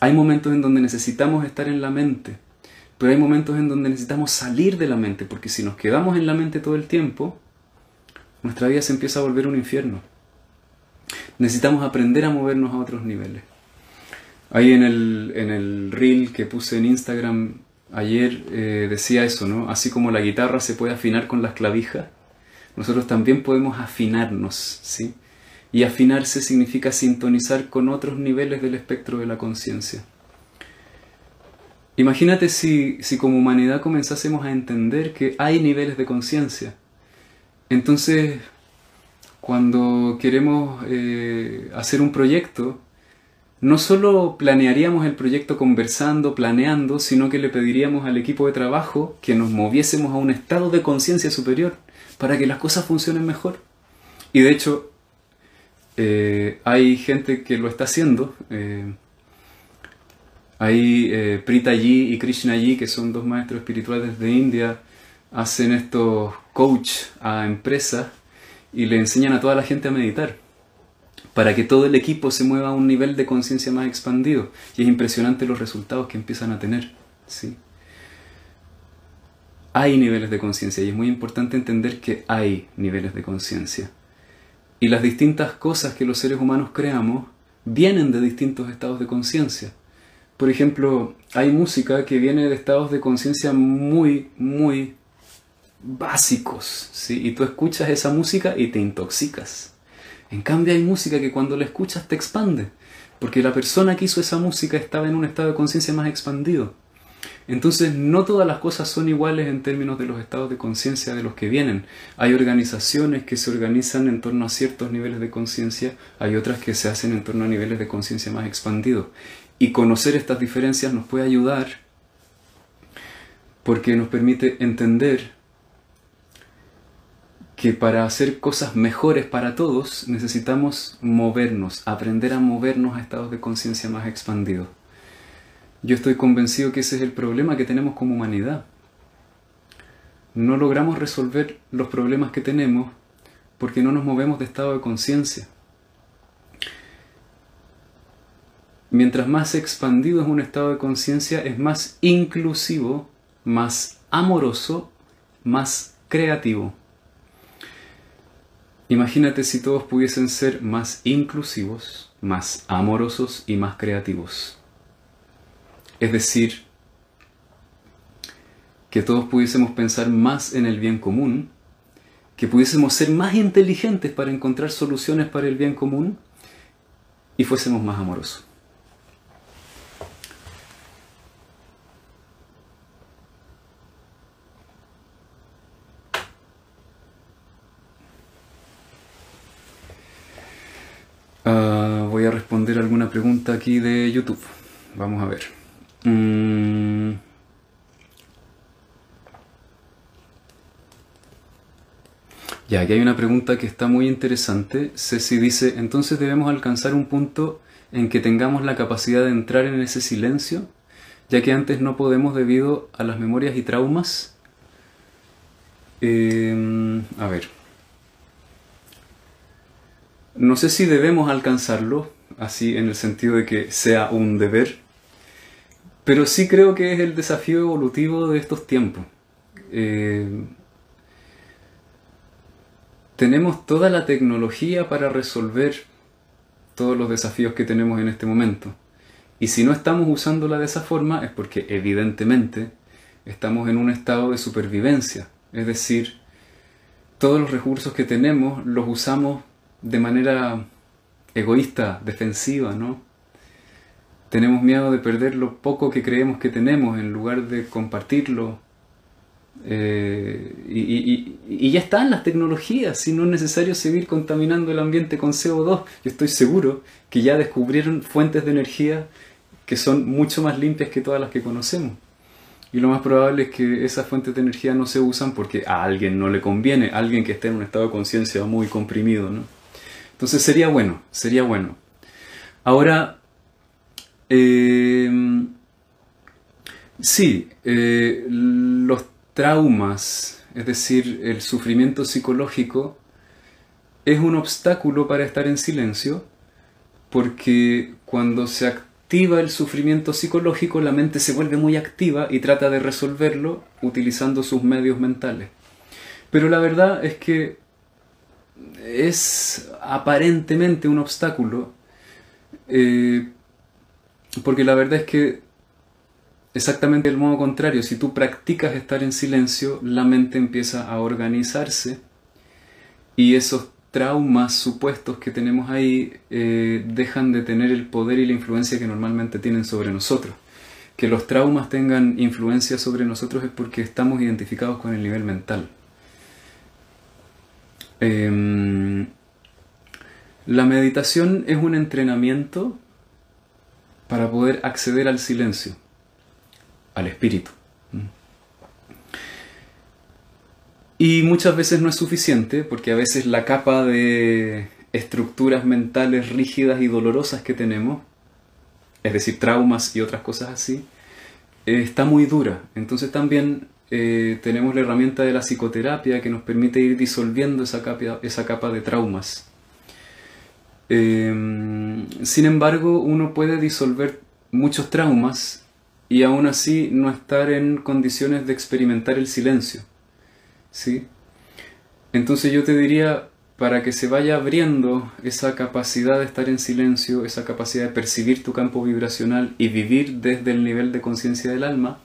Hay momentos en donde necesitamos estar en la mente, pero hay momentos en donde necesitamos salir de la mente, porque si nos quedamos en la mente todo el tiempo, nuestra vida se empieza a volver un infierno. Necesitamos aprender a movernos a otros niveles. Ahí en el, en el reel que puse en Instagram ayer eh, decía eso, ¿no? Así como la guitarra se puede afinar con las clavijas, nosotros también podemos afinarnos, ¿sí? Y afinarse significa sintonizar con otros niveles del espectro de la conciencia. Imagínate si, si como humanidad comenzásemos a entender que hay niveles de conciencia. Entonces, cuando queremos eh, hacer un proyecto, no solo planearíamos el proyecto conversando, planeando, sino que le pediríamos al equipo de trabajo que nos moviésemos a un estado de conciencia superior para que las cosas funcionen mejor. Y de hecho, eh, hay gente que lo está haciendo. Eh, hay eh, Prita Ji y Krishna Ji, que son dos maestros espirituales de India, hacen estos coach a empresas y le enseñan a toda la gente a meditar para que todo el equipo se mueva a un nivel de conciencia más expandido. Y es impresionante los resultados que empiezan a tener. ¿sí? Hay niveles de conciencia y es muy importante entender que hay niveles de conciencia. Y las distintas cosas que los seres humanos creamos vienen de distintos estados de conciencia. Por ejemplo, hay música que viene de estados de conciencia muy, muy básicos, ¿sí? Y tú escuchas esa música y te intoxicas. En cambio hay música que cuando la escuchas te expande. porque la persona que hizo esa música estaba en un estado de conciencia más expandido. Entonces no todas las cosas son iguales en términos de los estados de conciencia de los que vienen. Hay organizaciones que se organizan en torno a ciertos niveles de conciencia, hay otras que se hacen en torno a niveles de conciencia más expandidos. Y conocer estas diferencias nos puede ayudar porque nos permite entender que para hacer cosas mejores para todos necesitamos movernos, aprender a movernos a estados de conciencia más expandidos. Yo estoy convencido que ese es el problema que tenemos como humanidad. No logramos resolver los problemas que tenemos porque no nos movemos de estado de conciencia. Mientras más expandido es un estado de conciencia, es más inclusivo, más amoroso, más creativo. Imagínate si todos pudiesen ser más inclusivos, más amorosos y más creativos. Es decir, que todos pudiésemos pensar más en el bien común, que pudiésemos ser más inteligentes para encontrar soluciones para el bien común y fuésemos más amorosos. Ah, voy a responder alguna pregunta aquí de YouTube. Vamos a ver. Mm. Ya, aquí hay una pregunta que está muy interesante. Ceci dice, entonces debemos alcanzar un punto en que tengamos la capacidad de entrar en ese silencio, ya que antes no podemos debido a las memorias y traumas. Em, a ver. No sé si debemos alcanzarlo, así en el sentido de que sea un deber, pero sí creo que es el desafío evolutivo de estos tiempos. Eh, tenemos toda la tecnología para resolver todos los desafíos que tenemos en este momento. Y si no estamos usándola de esa forma es porque evidentemente estamos en un estado de supervivencia. Es decir, todos los recursos que tenemos los usamos de manera egoísta, defensiva, ¿no? tenemos miedo de perder lo poco que creemos que tenemos en lugar de compartirlo. Eh, y, ya están las tecnologías, si no es necesario seguir contaminando el ambiente con CO2. Yo estoy seguro que ya descubrieron fuentes de energía que son mucho más limpias que todas las que conocemos. Y lo más probable es que esas fuentes de energía no se usan porque a alguien no le conviene, alguien que esté en un estado de conciencia muy comprimido. ¿no? Entonces sería bueno, sería bueno. Ahora, eh, sí, eh, los traumas, es decir, el sufrimiento psicológico, es un obstáculo para estar en silencio porque cuando se activa el sufrimiento psicológico la mente se vuelve muy activa y trata de resolverlo utilizando sus medios mentales. Pero la verdad es que es aparentemente un obstáculo eh, porque la verdad es que exactamente el modo contrario, si tú practicas estar en silencio, la mente empieza a organizarse y esos traumas supuestos que tenemos ahí eh, dejan de tener el poder y la influencia que normalmente tienen sobre nosotros. Que los traumas tengan influencia sobre nosotros es porque estamos identificados con el nivel mental. Em, la meditación es un entrenamiento para poder acceder al silencio, al espíritu. Y muchas veces no es suficiente porque a veces la capa de estructuras mentales rígidas y dolorosas que tenemos, es decir, traumas y otras cosas así, eh, está muy dura. Entonces también eh, tenemos la herramienta de la psicoterapia que nos permite ir disolviendo esa capa, esa capa de traumas. Em, sin embargo, uno puede disolver muchos traumas y aún así no estar en condiciones de experimentar el silencio. ¿Sí? Entonces yo te diría, para que se vaya abriendo esa capacidad de estar en silencio, esa capacidad de percibir tu campo vibracional y vivir desde el nivel de conciencia del alma,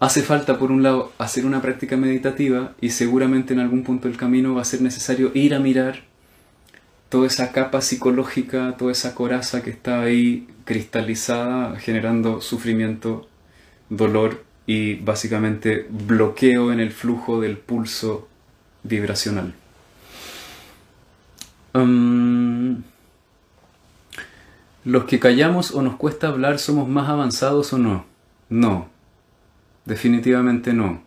hace falta, por un lado, hacer una práctica meditativa y seguramente en algún punto del camino va a ser necesario ir a mirar toda esa capa psicológica, toda esa coraza que está ahí cristalizada, generando sufrimiento, dolor y básicamente bloqueo en el flujo del pulso vibracional. ¿Los que callamos o nos cuesta hablar somos más avanzados o no? No, definitivamente no.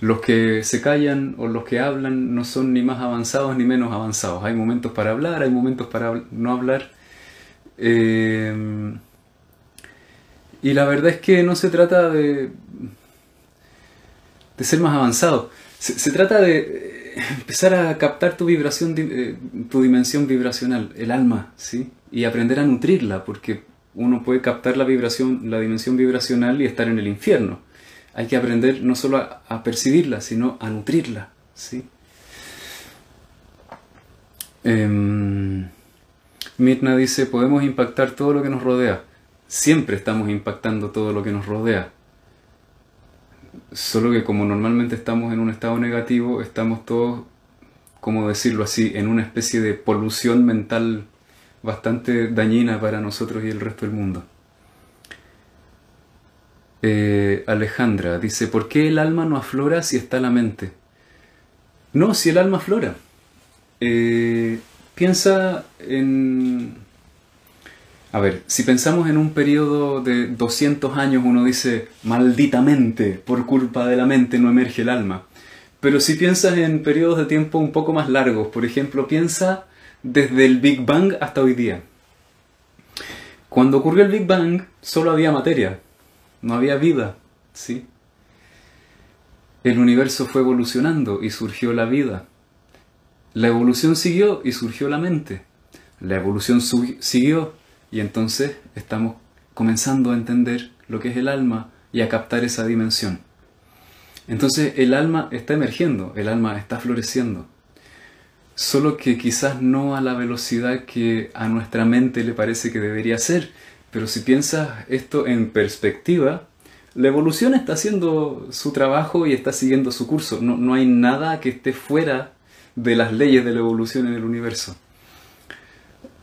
Los que se callan o los que hablan no son ni más avanzados ni menos avanzados. Hay momentos para hablar, hay momentos para no hablar. Eh, y la verdad es que no se trata de, de ser más avanzado. Se, trata de empezar a captar tu vibración, eh, tu dimensión vibracional, el alma, ¿sí? Y aprender a nutrirla, porque uno puede captar la vibración, la dimensión vibracional y estar en el infierno hay que aprender no solo a, percibirla, sino a nutrirla. ¿sí? Em, Mirna dice, podemos impactar todo lo que nos rodea. Siempre estamos impactando todo lo que nos rodea. Solo que como normalmente estamos en un estado negativo, estamos todos, como decirlo así, en una especie de polución mental bastante dañina para nosotros y el resto del mundo. Eh, Alejandra dice, ¿por qué el alma no aflora si está la mente? No, si el alma aflora. Eh, piensa en... A ver, si pensamos en un periodo de 200 años, uno dice, malditamente, por culpa de la mente no emerge el alma. Pero si piensas en periodos de tiempo un poco más largos, por ejemplo, piensa desde el Big Bang hasta hoy día. Cuando ocurrió el Big Bang, solo había materia, no había vida, ¿sí? El universo fue evolucionando y surgió la vida. La evolución siguió y surgió la mente. La evolución siguió y entonces estamos comenzando a entender lo que es el alma y a captar esa dimensión. Entonces el alma está emergiendo, el alma está floreciendo. Solo que quizás no a la velocidad que a nuestra mente le parece que debería ser, pero si piensas esto en perspectiva, la evolución está haciendo su trabajo y está siguiendo su curso. No, hay nada que esté fuera de las leyes de la evolución en el universo.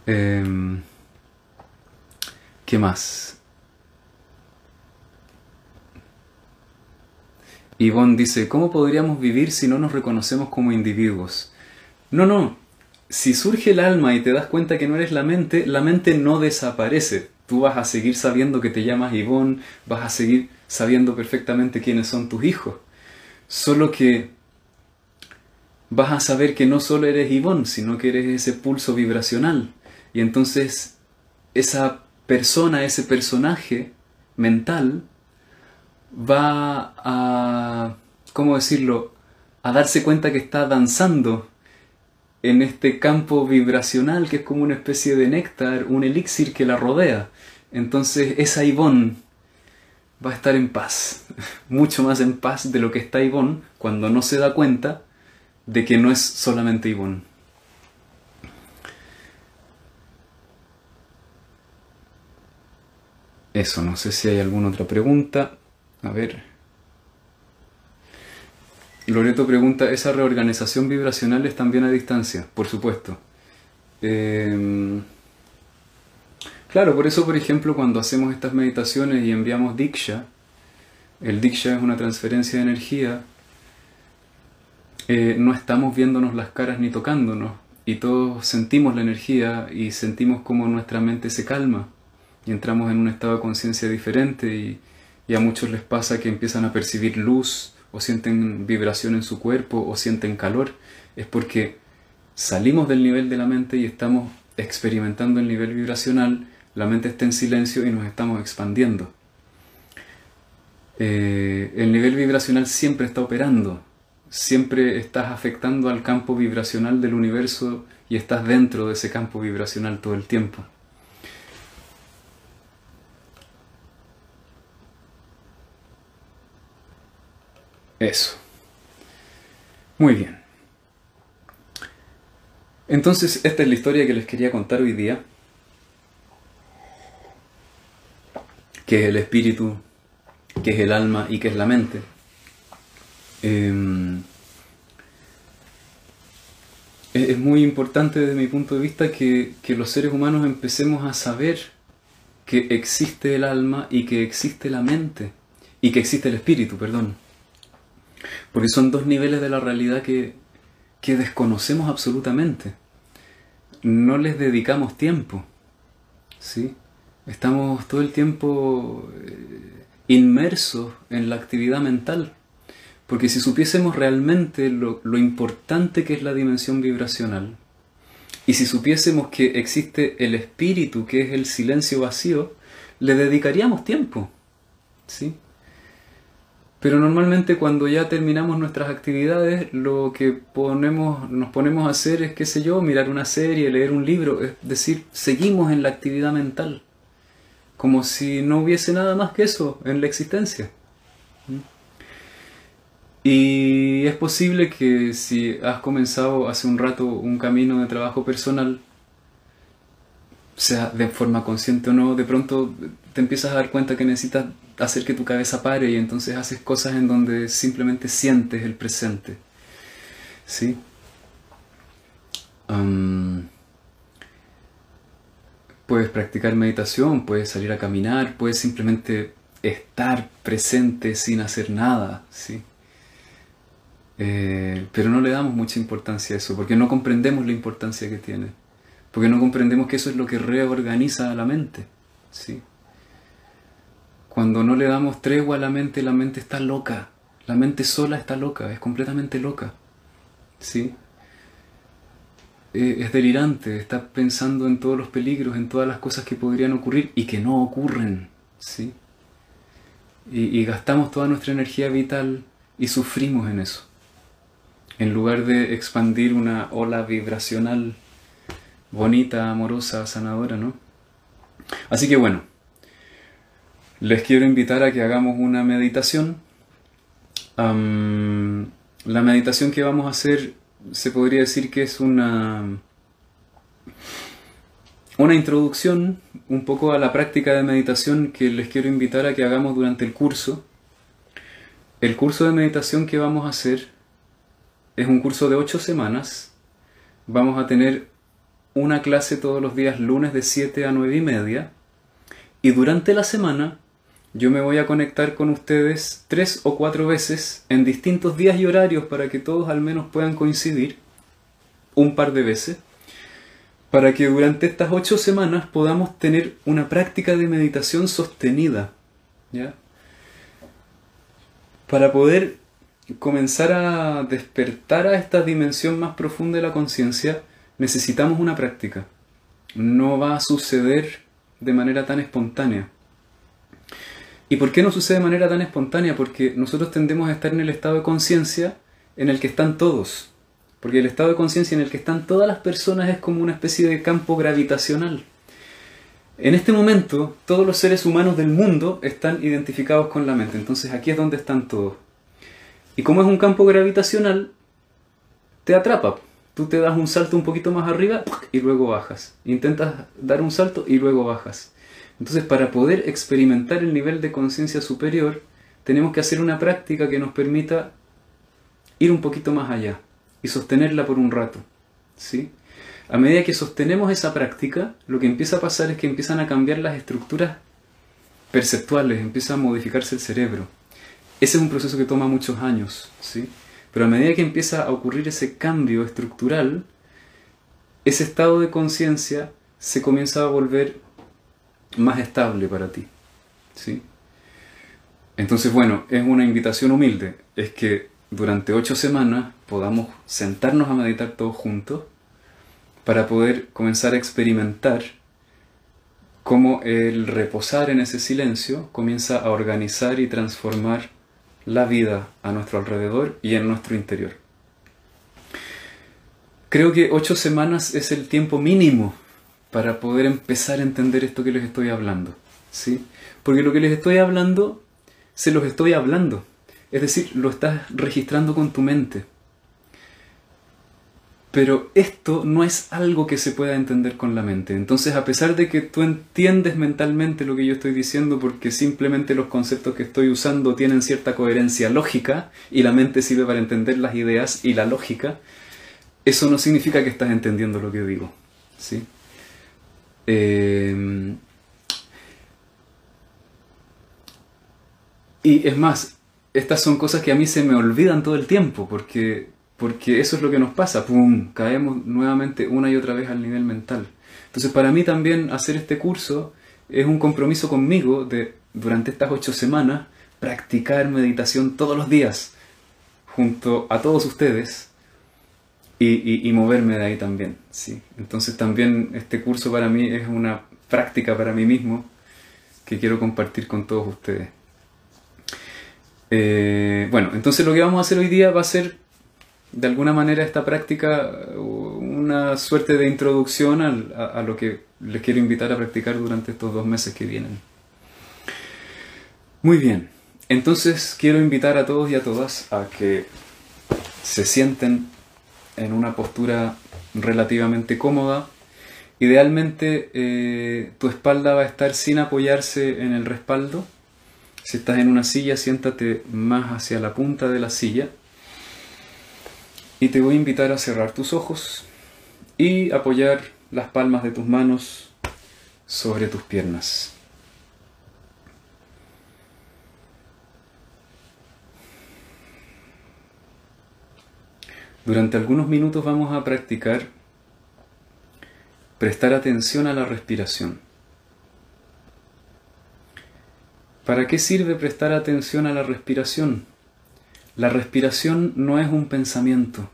Em, ¿Qué más? Yvonne dice, ¿cómo podríamos vivir si no nos reconocemos como individuos? No, no. Si surge el alma y te das cuenta que no eres la mente, la mente no desaparece. Tú vas a seguir sabiendo que te llamas Ivonne, vas a seguir sabiendo perfectamente quiénes son tus hijos. Solo que vas a saber que no solo eres Ivonne, sino que eres ese pulso vibracional. Y entonces esa persona, ese personaje mental, va a, ¿cómo decirlo?, a darse cuenta que está danzando en este campo vibracional que es como una especie de néctar, un elixir que la rodea. Entonces esa Ivonne va a estar en paz, mucho más en paz de lo que está Ivonne cuando no se da cuenta de que no es solamente Ivonne. Eso, no sé si hay alguna otra pregunta. A ver. Loreto pregunta, ¿esa reorganización vibracional es también a distancia? Por supuesto. Em, claro, por eso, por ejemplo, cuando hacemos estas meditaciones y enviamos Diksha, el Diksha es una transferencia de energía, eh, no estamos viéndonos las caras ni tocándonos, y todos sentimos la energía y sentimos como nuestra mente se calma, y entramos en un estado de conciencia diferente, y, y a muchos les pasa que empiezan a percibir luz, o sienten vibración en su cuerpo o sienten calor, es porque salimos del nivel de la mente y estamos experimentando el nivel vibracional, la mente está en silencio y nos estamos expandiendo. Eh, el nivel vibracional siempre está operando, siempre estás afectando al campo vibracional del universo y estás dentro de ese campo vibracional todo el tiempo. Eso. Muy bien. Entonces, esta es la historia que les quería contar hoy día. Que es el espíritu, que es el alma y que es la mente. Em, es muy importante desde mi punto de vista que, que los seres humanos empecemos a saber que existe el alma y que existe la mente y que existe el espíritu, perdón. Porque son dos niveles de la realidad que, que desconocemos absolutamente. No les dedicamos tiempo. ¿sí? Estamos todo el tiempo eh, inmersos en la actividad mental. Porque si supiésemos realmente lo, lo importante que es la dimensión vibracional, y si supiésemos que existe el espíritu, que es el silencio vacío, le dedicaríamos tiempo. ¿Sí? Pero normalmente cuando ya terminamos nuestras actividades, lo que ponemos, nos ponemos a hacer es, qué sé yo, mirar una serie, leer un libro, es decir, seguimos en la actividad mental, como si no hubiese nada más que eso en la existencia. ¿Mm? Y es posible que si has comenzado hace un rato un camino de trabajo personal, sea de forma consciente o no, de pronto te empiezas a dar cuenta que necesitas hacer que tu cabeza pare y entonces haces cosas en donde simplemente sientes el presente. ¿Sí? puedes practicar meditación, puedes salir a caminar, puedes simplemente estar presente sin hacer nada, ¿sí? Eh, pero no le damos mucha importancia a eso, porque no comprendemos la importancia que tiene, porque no comprendemos que eso es lo que reorganiza a la mente, ¿sí? Cuando no le damos tregua a la mente, la mente está loca. La mente sola está loca, es completamente loca. ¿Sí? Eh, es delirante, está pensando en todos los peligros, en todas las cosas que podrían ocurrir y que no ocurren. ¿Sí? Y, y gastamos toda nuestra energía vital y sufrimos en eso. En lugar de expandir una ola vibracional bonita, amorosa, sanadora, ¿no? Así que bueno, les quiero invitar a que hagamos una meditación. la meditación que vamos a hacer se podría decir que es una, una introducción un poco a la práctica de meditación que les quiero invitar a que hagamos durante el curso. El curso de meditación que vamos a hacer es un curso de 8 semanas. Vamos a tener una clase todos los días lunes de 7 a 9 y media. Y durante la semana yo me voy a conectar con ustedes tres o cuatro veces en distintos días y horarios para que todos al menos puedan coincidir un par de veces, para que durante estas ocho semanas podamos tener una práctica de meditación sostenida, ¿ya? Para poder comenzar a despertar a esta dimensión más profunda de la conciencia, necesitamos una práctica. No va a suceder de manera tan espontánea. ¿Y por qué no sucede de manera tan espontánea? Porque nosotros tendemos a estar en el estado de conciencia en el que están todos. Porque el estado de conciencia en el que están todas las personas es como una especie de campo gravitacional. En este momento, todos los seres humanos del mundo están identificados con la mente. Entonces aquí es donde están todos. Y como es un campo gravitacional, te atrapa. Tú te das un salto un poquito más arriba y luego bajas. Intentas dar un salto y luego bajas. Entonces, para poder experimentar el nivel de conciencia superior, tenemos que hacer una práctica que nos permita ir un poquito más allá y sostenerla por un rato. ¿sí? A medida que sostenemos esa práctica, lo que empieza a pasar es que empiezan a cambiar las estructuras perceptuales, empieza a modificarse el cerebro. Ese es un proceso que toma muchos años, ¿sí? Pero a medida que empieza a ocurrir ese cambio estructural, ese estado de conciencia se comienza a volver más estable para ti. ¿sí? Entonces, bueno, es una invitación humilde, es que durante ocho semanas podamos sentarnos a meditar todos juntos para poder comenzar a experimentar cómo el reposar en ese silencio comienza a organizar y transformar la vida a nuestro alrededor y en nuestro interior. Creo que ocho semanas es el tiempo mínimo para poder empezar a entender esto que les estoy hablando. ¿sí? Porque lo que les estoy hablando, se los estoy hablando. Es decir, lo estás registrando con tu mente. Pero esto no es algo que se pueda entender con la mente. Entonces, a pesar de que tú entiendes mentalmente lo que yo estoy diciendo, porque simplemente los conceptos que estoy usando tienen cierta coherencia lógica, y la mente sirve para entender las ideas y la lógica, eso no significa que estás entendiendo lo que digo. ¿sí? Eh, y es más, estas son cosas que a mí se me olvidan todo el tiempo, porque, porque eso es lo que nos pasa, ¡pum! Caemos nuevamente una y otra vez al nivel mental. Entonces para mí también hacer este curso es un compromiso conmigo de durante estas ocho semanas practicar meditación todos los días junto a todos ustedes y, moverme de ahí también. ¿sí? Entonces también este curso para mí es una práctica para mí mismo que quiero compartir con todos ustedes. Eh, bueno, entonces lo que vamos a hacer hoy día va a ser de alguna manera esta práctica una suerte de introducción a, lo que les quiero invitar a practicar durante estos dos meses que vienen. Muy bien, entonces quiero invitar a todos y a todas a que se sienten en una postura relativamente cómoda. Idealmente eh, tu espalda va a estar sin apoyarse en el respaldo. Si estás en una silla, siéntate más hacia la punta de la silla. Y te voy a invitar a cerrar tus ojos y apoyar las palmas de tus manos sobre tus piernas. Durante algunos minutos vamos a practicar prestar atención a la respiración. ¿Para qué sirve prestar atención a la respiración? La respiración no es un pensamiento.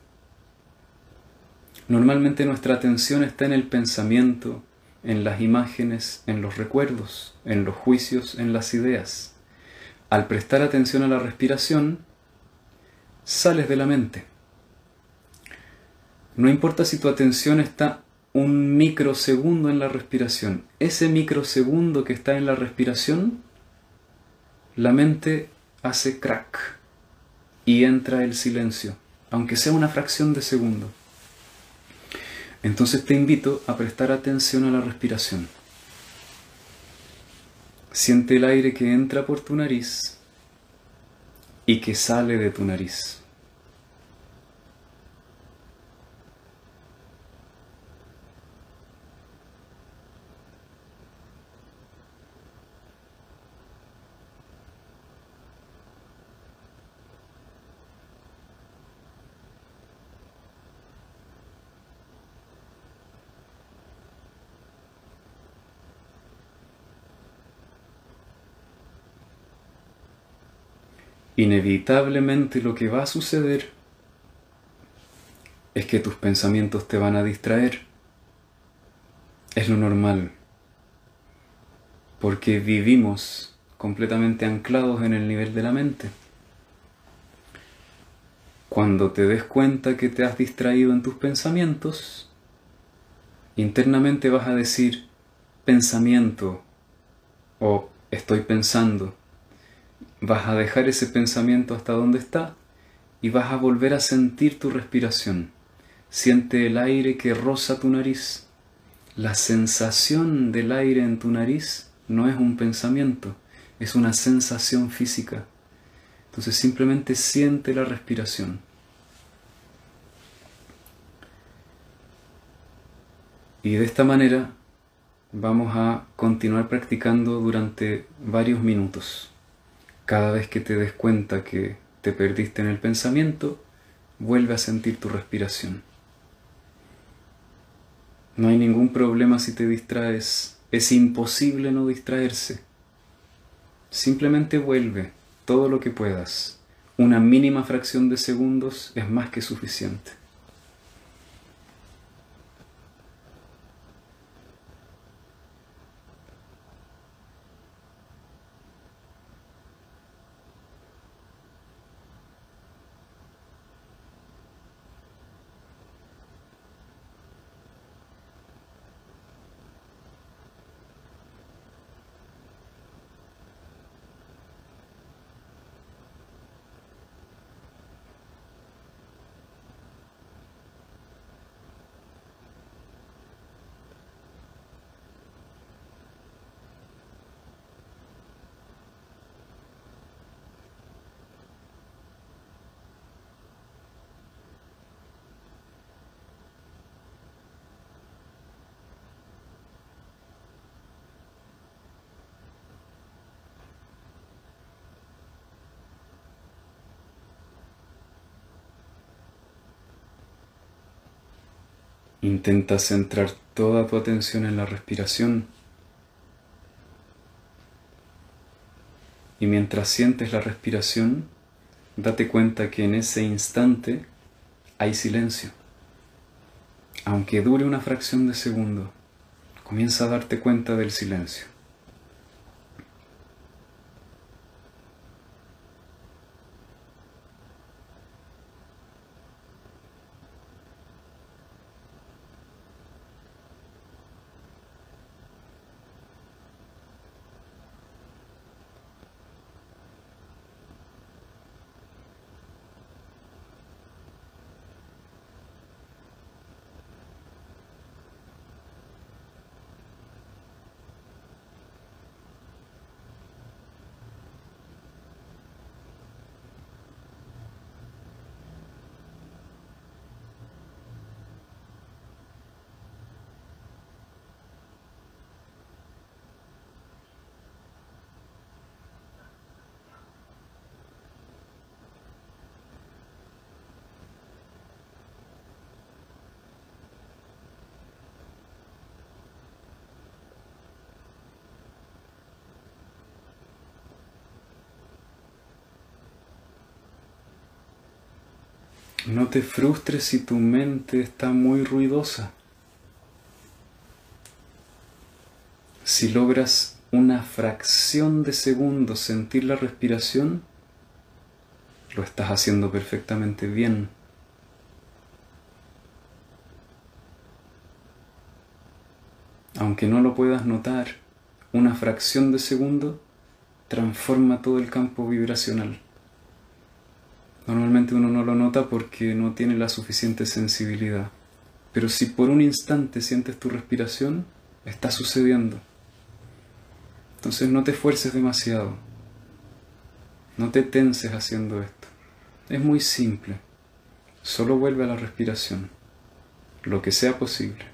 Normalmente nuestra atención está en el pensamiento, en las imágenes, en los recuerdos, en los juicios, en las ideas. Al prestar atención a la respiración, sales de la mente. No importa si tu atención está un microsegundo en la respiración. Ese microsegundo que está en la respiración, la mente hace crack y entra el silencio, aunque sea una fracción de segundo. Entonces te invito a prestar atención a la respiración. Siente el aire que entra por tu nariz y que sale de tu nariz. Inevitablemente lo que va a suceder es que tus pensamientos te van a distraer. Es lo normal, porque vivimos completamente anclados en el nivel de la mente. Cuando te des cuenta que te has distraído en tus pensamientos, internamente vas a decir pensamiento o estoy pensando Vas a dejar ese pensamiento hasta donde está y vas a volver a sentir tu respiración. Siente el aire que roza tu nariz. La sensación del aire en tu nariz no es un pensamiento, es una sensación física. Entonces simplemente siente la respiración. Y de esta manera vamos a continuar practicando durante varios minutos. Cada vez que te des cuenta que te perdiste en el pensamiento, vuelve a sentir tu respiración. No hay ningún problema si te distraes. Es imposible no distraerse. Simplemente vuelve todo lo que puedas. Una mínima fracción de segundos es más que suficiente. Intenta centrar toda tu atención en la respiración. Y mientras sientes la respiración, date cuenta que en ese instante hay silencio. Aunque dure una fracción de segundo, comienza a darte cuenta del silencio. Te frustres si tu mente está muy ruidosa. Si logras una fracción de segundo sentir la respiración, lo estás haciendo perfectamente bien. Aunque no lo puedas notar, una fracción de segundo transforma todo el campo vibracional. Normalmente uno no lo nota porque no tiene la suficiente sensibilidad. Pero si por un instante sientes tu respiración, está sucediendo. Entonces no te esfuerces demasiado. No te tenses haciendo esto. Es muy simple. Solo vuelve a la respiración. Lo que sea posible.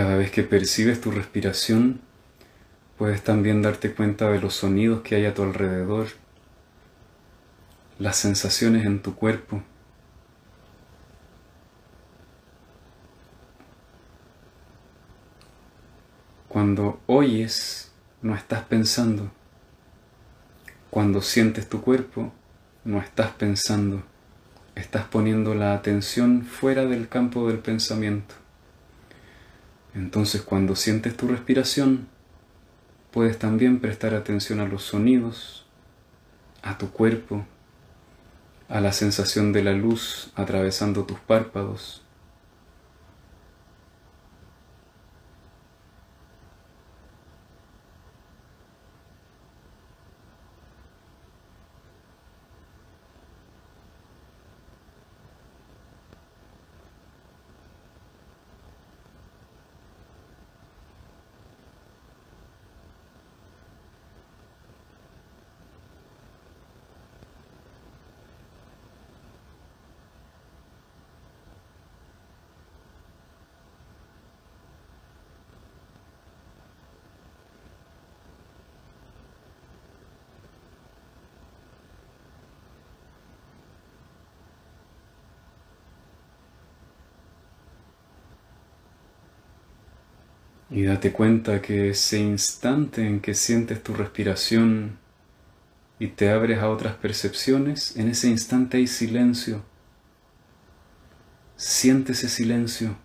Cada vez que percibes tu respiración, puedes también darte cuenta de los sonidos que hay a tu alrededor, las sensaciones en tu cuerpo. Cuando oyes, no estás pensando. Cuando sientes tu cuerpo, no estás pensando. Estás poniendo la atención fuera del campo del pensamiento. Entonces cuando sientes tu respiración, puedes también prestar atención a los sonidos, a tu cuerpo, a la sensación de la luz atravesando tus párpados. Y date cuenta que ese instante en que sientes tu respiración y te abres a otras percepciones, en ese instante hay silencio. Siente ese silencio.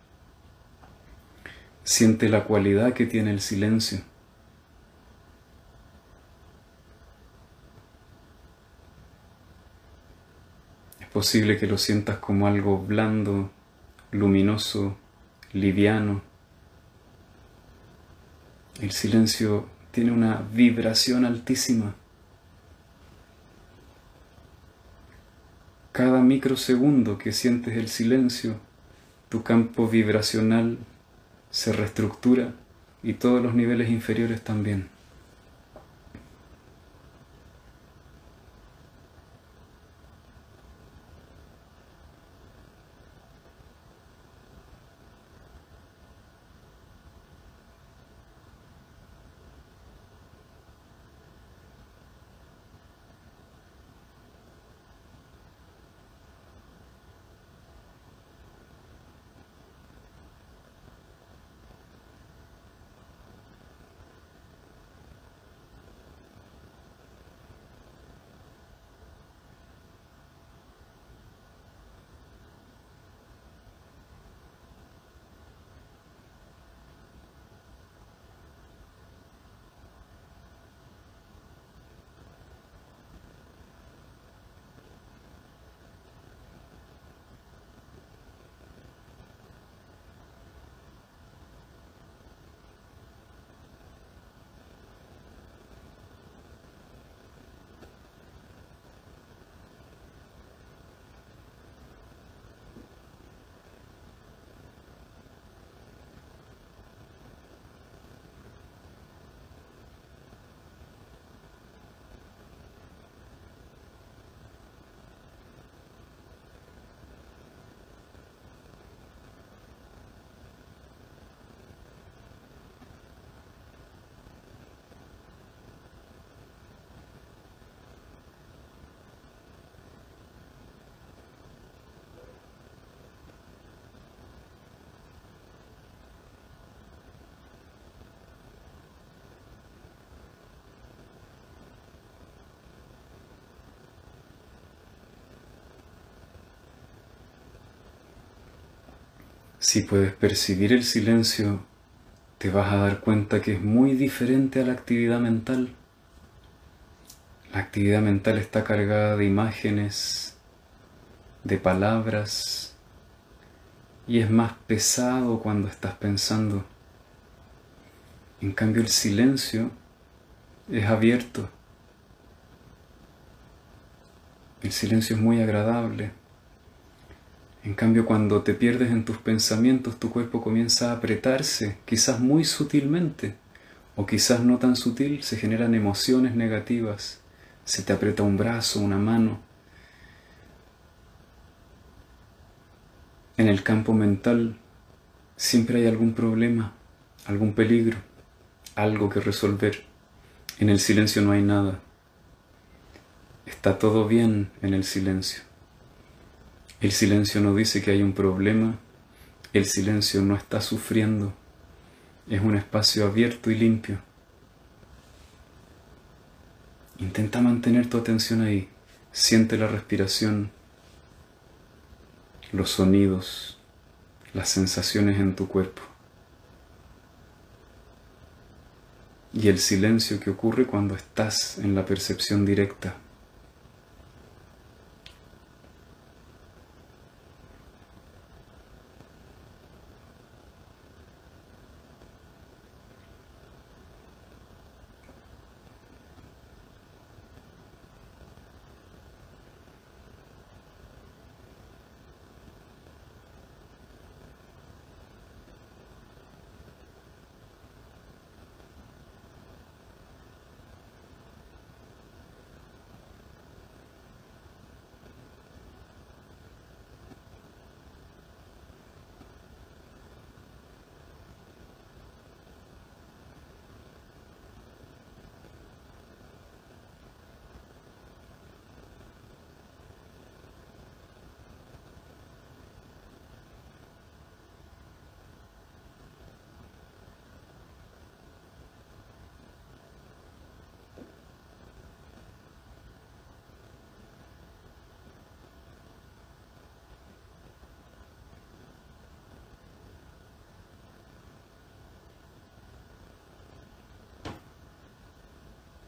Siente la cualidad que tiene el silencio. Es posible que lo sientas como algo blando, luminoso, liviano. El silencio tiene una vibración altísima. Cada microsegundo que sientes el silencio, tu campo vibracional se reestructura y todos los niveles inferiores también. Si puedes percibir el silencio, te vas a dar cuenta que es muy diferente a la actividad mental. La actividad mental está cargada de imágenes, de palabras, y es más pesado cuando estás pensando. En cambio el silencio es abierto. El silencio es muy agradable. En cambio, cuando te pierdes en tus pensamientos, tu cuerpo comienza a apretarse, quizás muy sutilmente, o quizás no tan sutil, se generan emociones negativas, se te aprieta un brazo, una mano. En el campo mental siempre hay algún problema, algún peligro, algo que resolver. En el silencio no hay nada. Está todo bien en el silencio. El silencio no dice que hay un problema, el silencio no está sufriendo, es un espacio abierto y limpio. Intenta mantener tu atención ahí, siente la respiración, los sonidos, las sensaciones en tu cuerpo y el silencio que ocurre cuando estás en la percepción directa.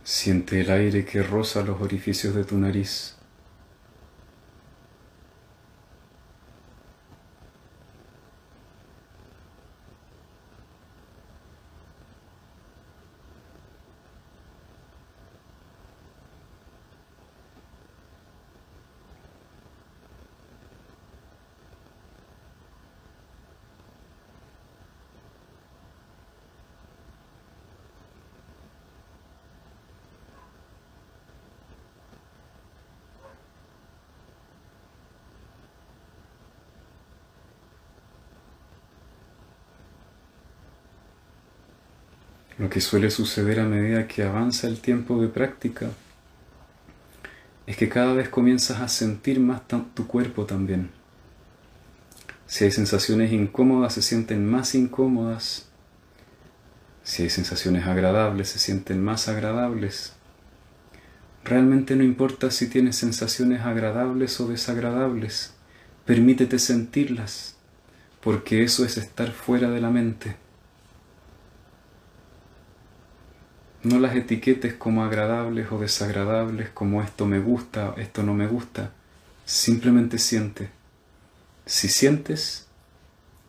Siente el aire que roza los orificios de tu nariz. Lo que suele suceder a medida que avanza el tiempo de práctica es que cada vez comienzas a sentir más tu cuerpo también. Si hay sensaciones incómodas, se sienten más incómodas. Si hay sensaciones agradables, se sienten más agradables. Realmente no importa si tienes sensaciones agradables o desagradables. Permítete sentirlas, porque eso es estar fuera de la mente. No las etiquetes como agradables o desagradables, como esto me gusta, esto no me gusta. Simplemente siente. Si sientes,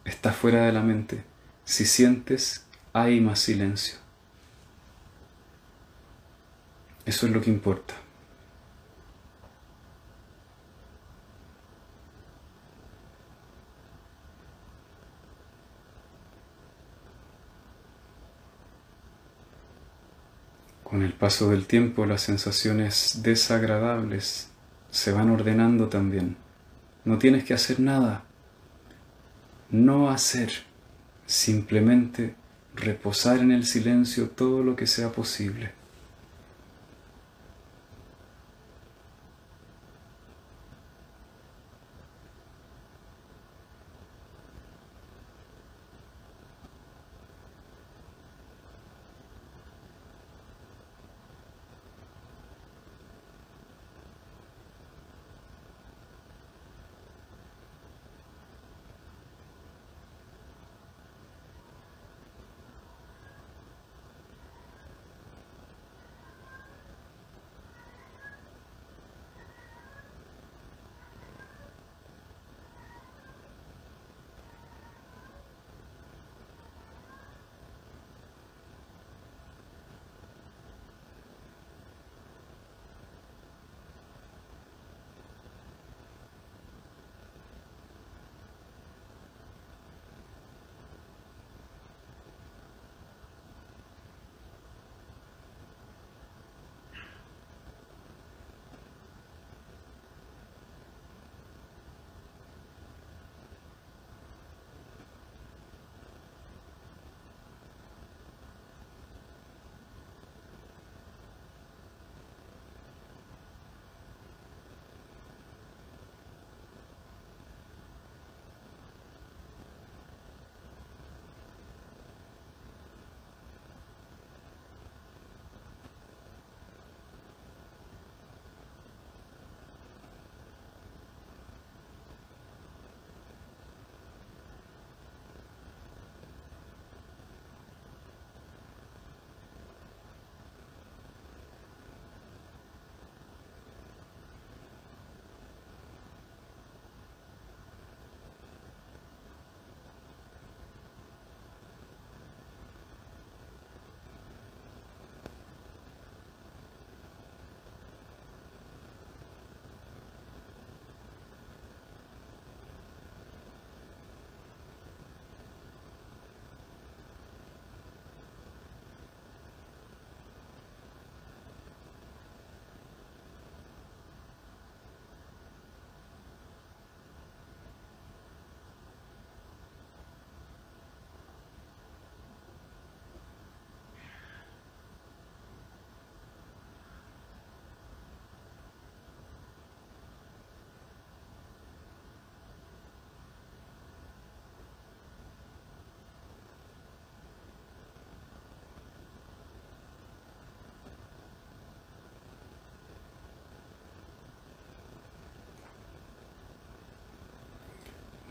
está fuera de la mente. Si sientes, hay más silencio. Eso es lo que importa. Con el paso del tiempo las sensaciones desagradables se van ordenando también. No tienes que hacer nada. No hacer. Simplemente reposar en el silencio todo lo que sea posible.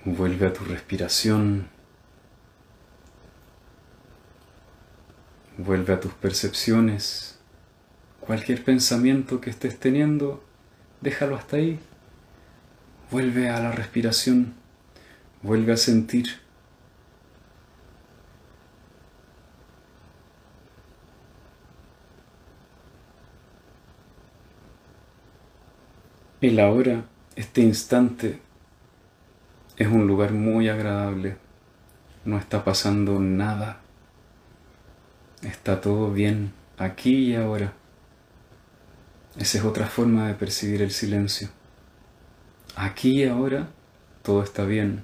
Vuelve a tu respiración. Vuelve a tus percepciones. Cualquier pensamiento que estés teniendo, déjalo hasta ahí. Vuelve a la respiración, vuelve a sentir. El ahora, este instante, es un lugar muy agradable. No está pasando nada. Está todo bien aquí y ahora. Esa es otra forma de percibir el silencio. Aquí y ahora todo está bien.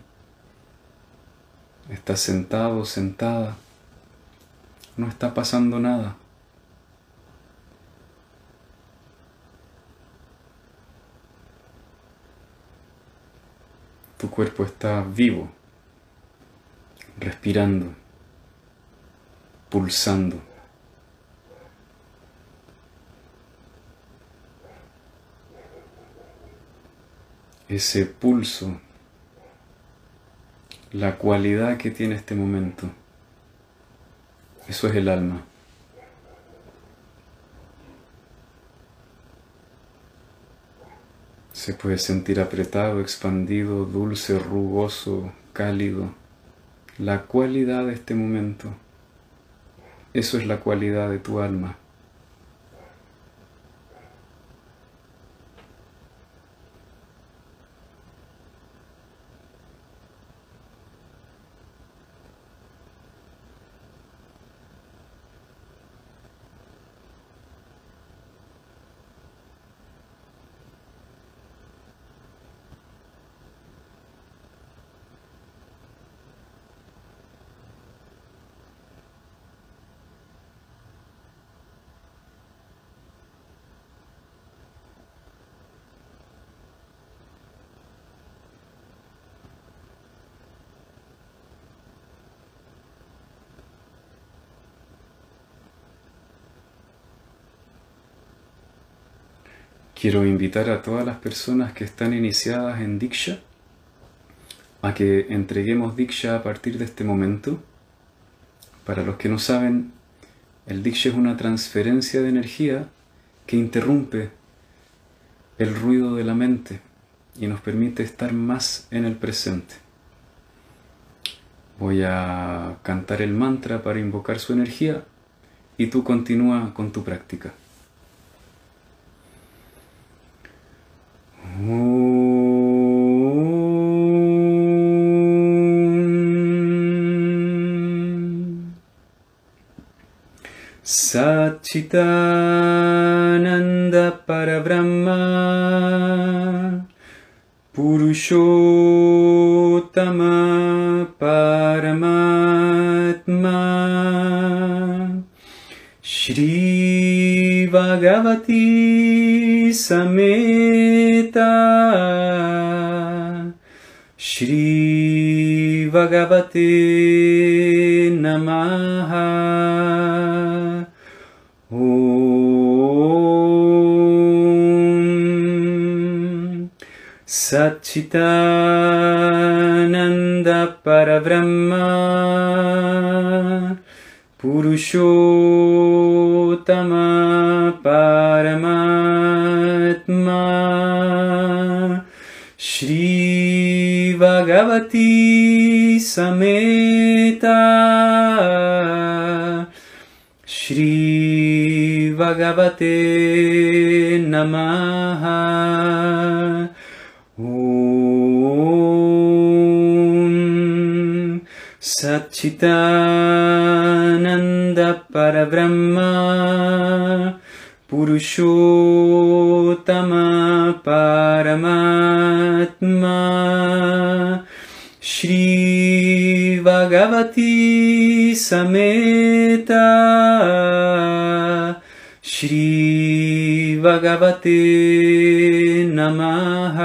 Estás sentado, sentada. No está pasando nada. Tu cuerpo está vivo, respirando, pulsando. Ese pulso, la cualidad que tiene este momento, eso es el alma. Se puede sentir apretado, expandido, dulce, rugoso, cálido. La cualidad de este momento. Eso es la cualidad de tu alma. Quiero invitar a todas las personas que están iniciadas en Diksha a que entreguemos Diksha a partir de este momento. Para los que no saben, el Diksha es una transferencia de energía que interrumpe el ruido de la mente y nos permite estar más en el presente. Voy a cantar el mantra para invocar su energía y tú continúa con tu práctica. सच्चिदानन्दपरब्रह्मा पुरुषोत्तम परमात्मा श्रीभगवती समेता श्रीभगवती चितानन्दपरब्रह्मा पुरुषोत्तमपरमात्मा श्रीभगवती समेता श्रीभगवते नमः। नन्दपरब्रह्मा पुरुषोत्तम परमात्मा श्रीभगवती समेता श्रीभगवते नमः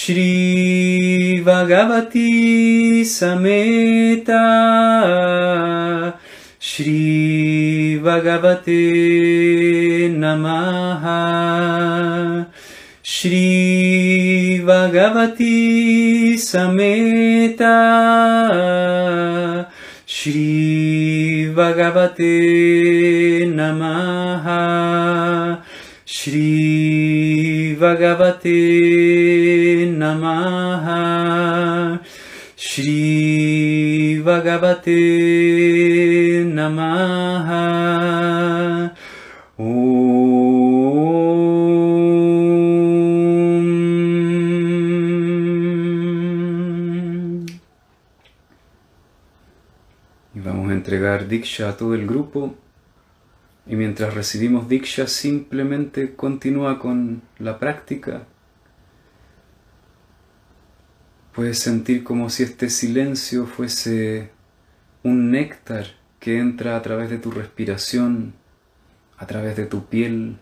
श्रीभगवती समे भगवते नमः। श्रीभगवती समेता। श्रीभगवते नमः। श्रीभगवते नमः। श्रीभगवते Y vamos a entregar Diksha a todo el grupo. Y mientras recibimos Diksha, simplemente continúa con la práctica. Puedes sentir como si este silencio fuese un néctar que entra a través de tu respiración, a través de tu piel,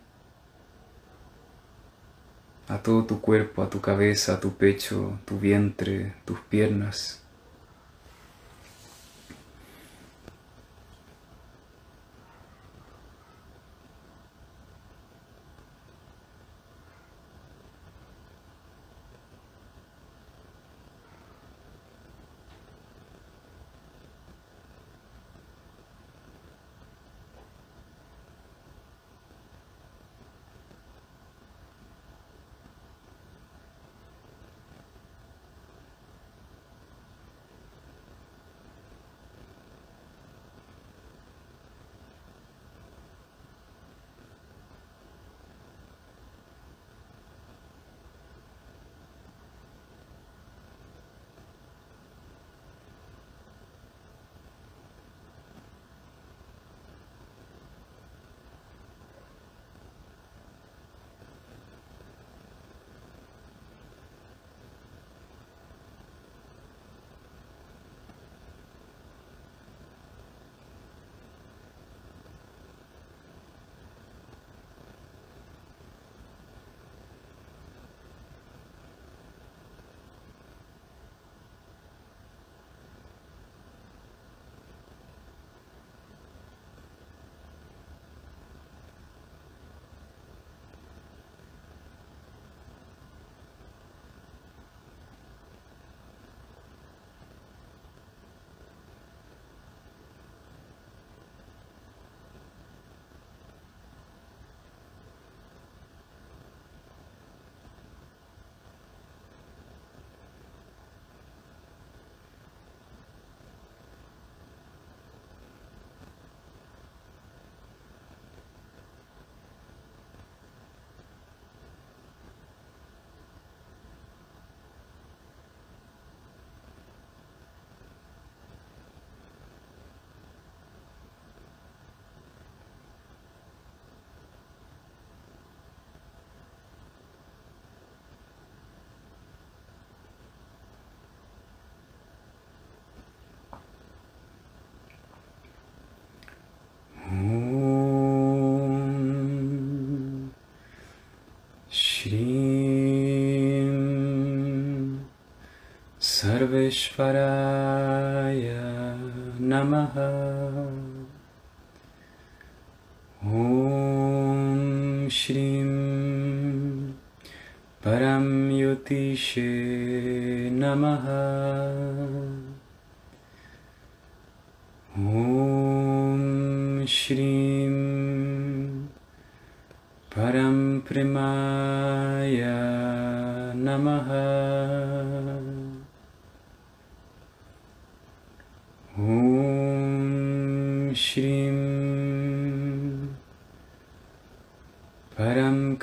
a todo tu cuerpo, a tu cabeza, a tu pecho, tu vientre, tus piernas. सर्वेश्वराय नमः। ॐ श्रीं परं युतिषे नमः। ॐ श्रीं परं प्रिमा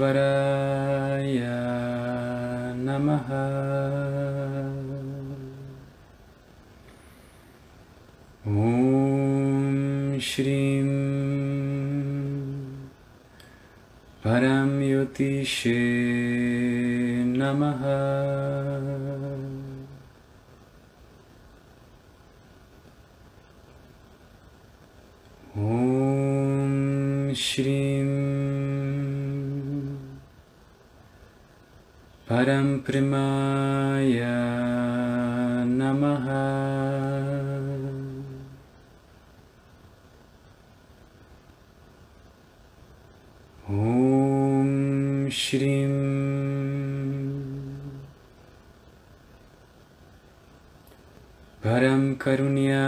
राया नमः। ॐ श्रीं परं युतिषे नमः। ॐ श्रीं परं प्रमाय नमः ॐ श्रीं परं करुण्या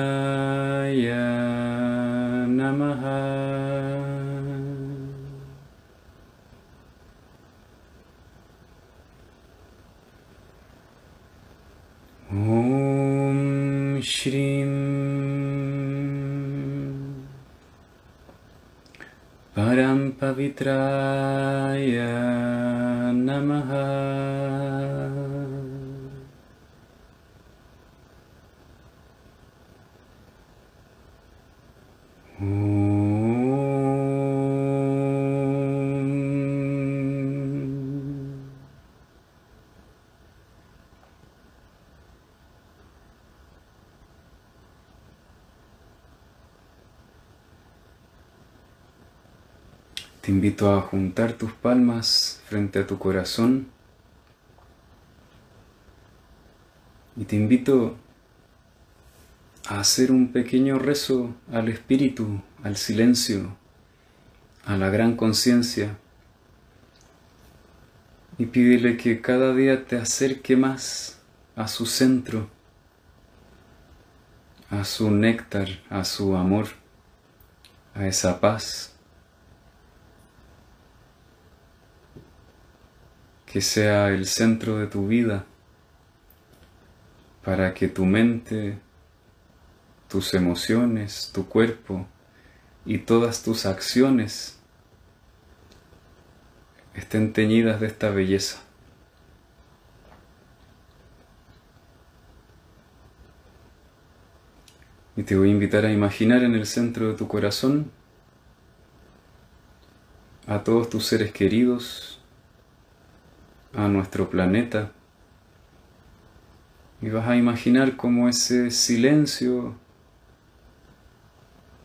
a juntar tus palmas frente a tu corazón y te invito a hacer un pequeño rezo al espíritu, al silencio, a la gran conciencia y pídele que cada día te acerque más a su centro, a su néctar, a su amor, a esa paz. Que sea el centro de tu vida para que tu mente, tus emociones, tu cuerpo y todas tus acciones estén teñidas de esta belleza. Y te voy a invitar a imaginar en el centro de tu corazón a todos tus seres queridos, a nuestro planeta. Y vas a imaginar cómo ese silencio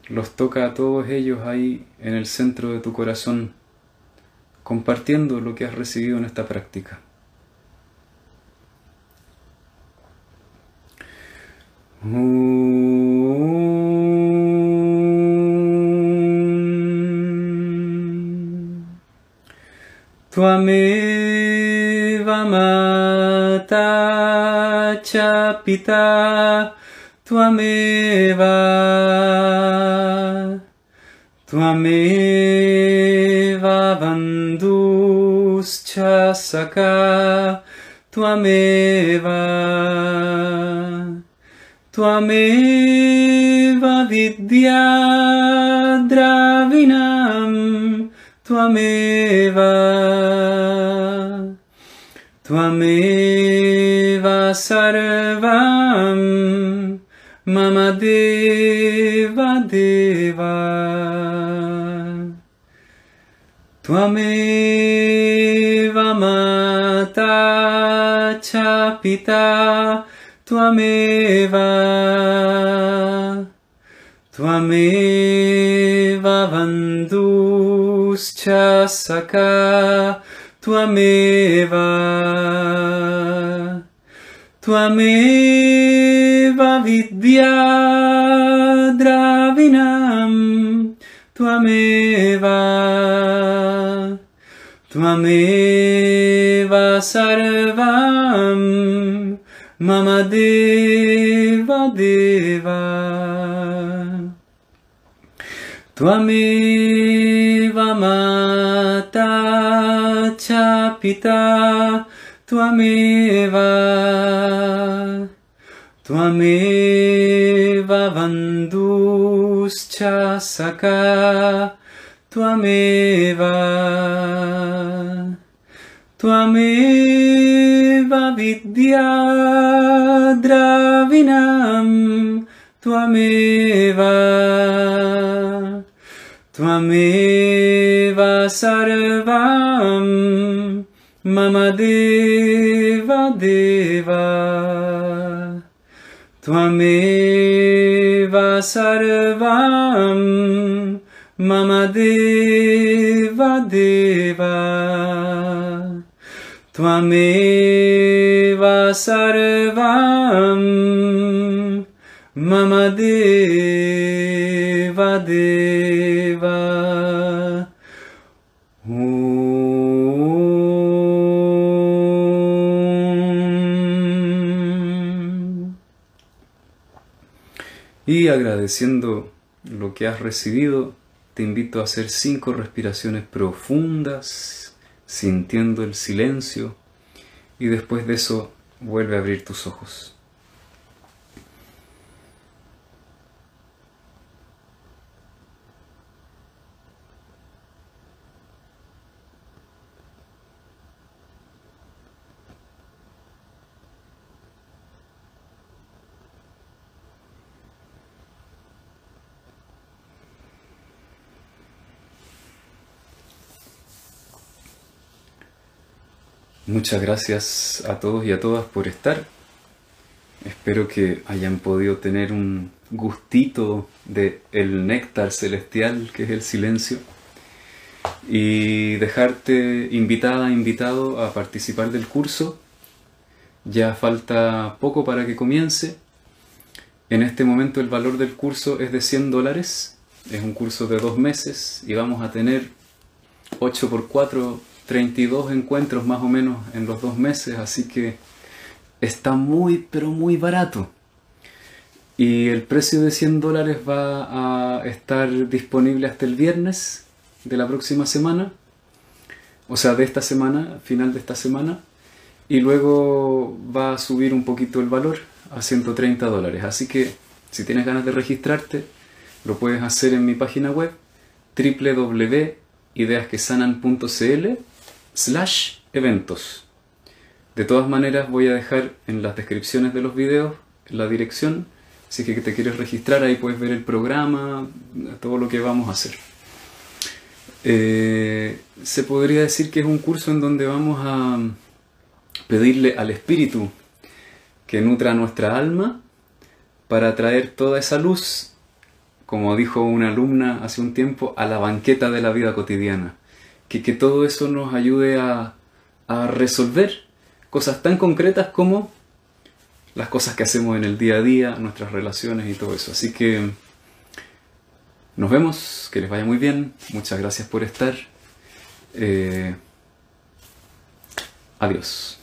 los toca a todos ellos ahí en el centro de tu corazón, compartiendo lo que has recibido en esta práctica. माता च पिता त्वमेव। त्वमेव बन्धुश्च सखा त्वमेव। त्वमेव विद्या द्राविणा त्वमेव। त्वमेव सर्वं मम देव देव। त्वमेव माता च पिता त्वमेव। त्वमेव बन्धुश्च सखा Tvameva Tvameva vidya dravinam. Tvameva Tvameva sarvam. Mama deva deva. Tvameva च पिता त्वमेव। बन्धुश्च सखा त्वमेव। त्वमेव विद्या द्राविणम् त्वमेव। त्वमेव सर्वम् मम देव देव त्वमेव सर्वं मम देव देव त्वमेव सर्वं मम देव। Agradeciendo lo que has recibido, te invito a hacer cinco respiraciones profundas, sintiendo el silencio, y después de eso vuelve a abrir tus ojos. Muchas gracias a todos y a todas por estar. Espero que hayan podido tener un gustito de el néctar celestial que es el silencio y dejarte invitada, invitado a participar del curso. Ya falta poco para que comience. En este momento el valor del curso es de 100 dólares. Es un curso de dos meses y vamos a tener 8 por 4 32 encuentros más o menos en los dos meses, así que está muy, pero muy barato. Y el precio de 100 dólares va a estar disponible hasta el viernes de la próxima semana, o sea, de esta semana, final de esta semana, y luego va a subir un poquito el valor a 130 dólares. Así que si tienes ganas de registrarte, lo puedes hacer en mi página web www.ideasquesanan.cl slash eventos. De todas maneras voy a dejar en las descripciones de los videos la dirección. Es que te quieres registrar ahí puedes ver el programa, todo lo que vamos a hacer. Eh, se podría decir que es un curso en donde vamos a pedirle al espíritu que nutra nuestra alma para traer toda esa luz, como dijo una alumna hace un tiempo, a la banqueta de la vida cotidiana que, que todo eso nos ayude a, a resolver cosas tan concretas como las cosas que hacemos en el día a día, nuestras relaciones y todo eso. Así que nos vemos, que les vaya muy bien, muchas gracias por estar. Eh, adiós.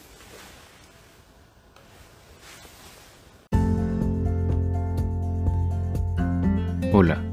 Hola.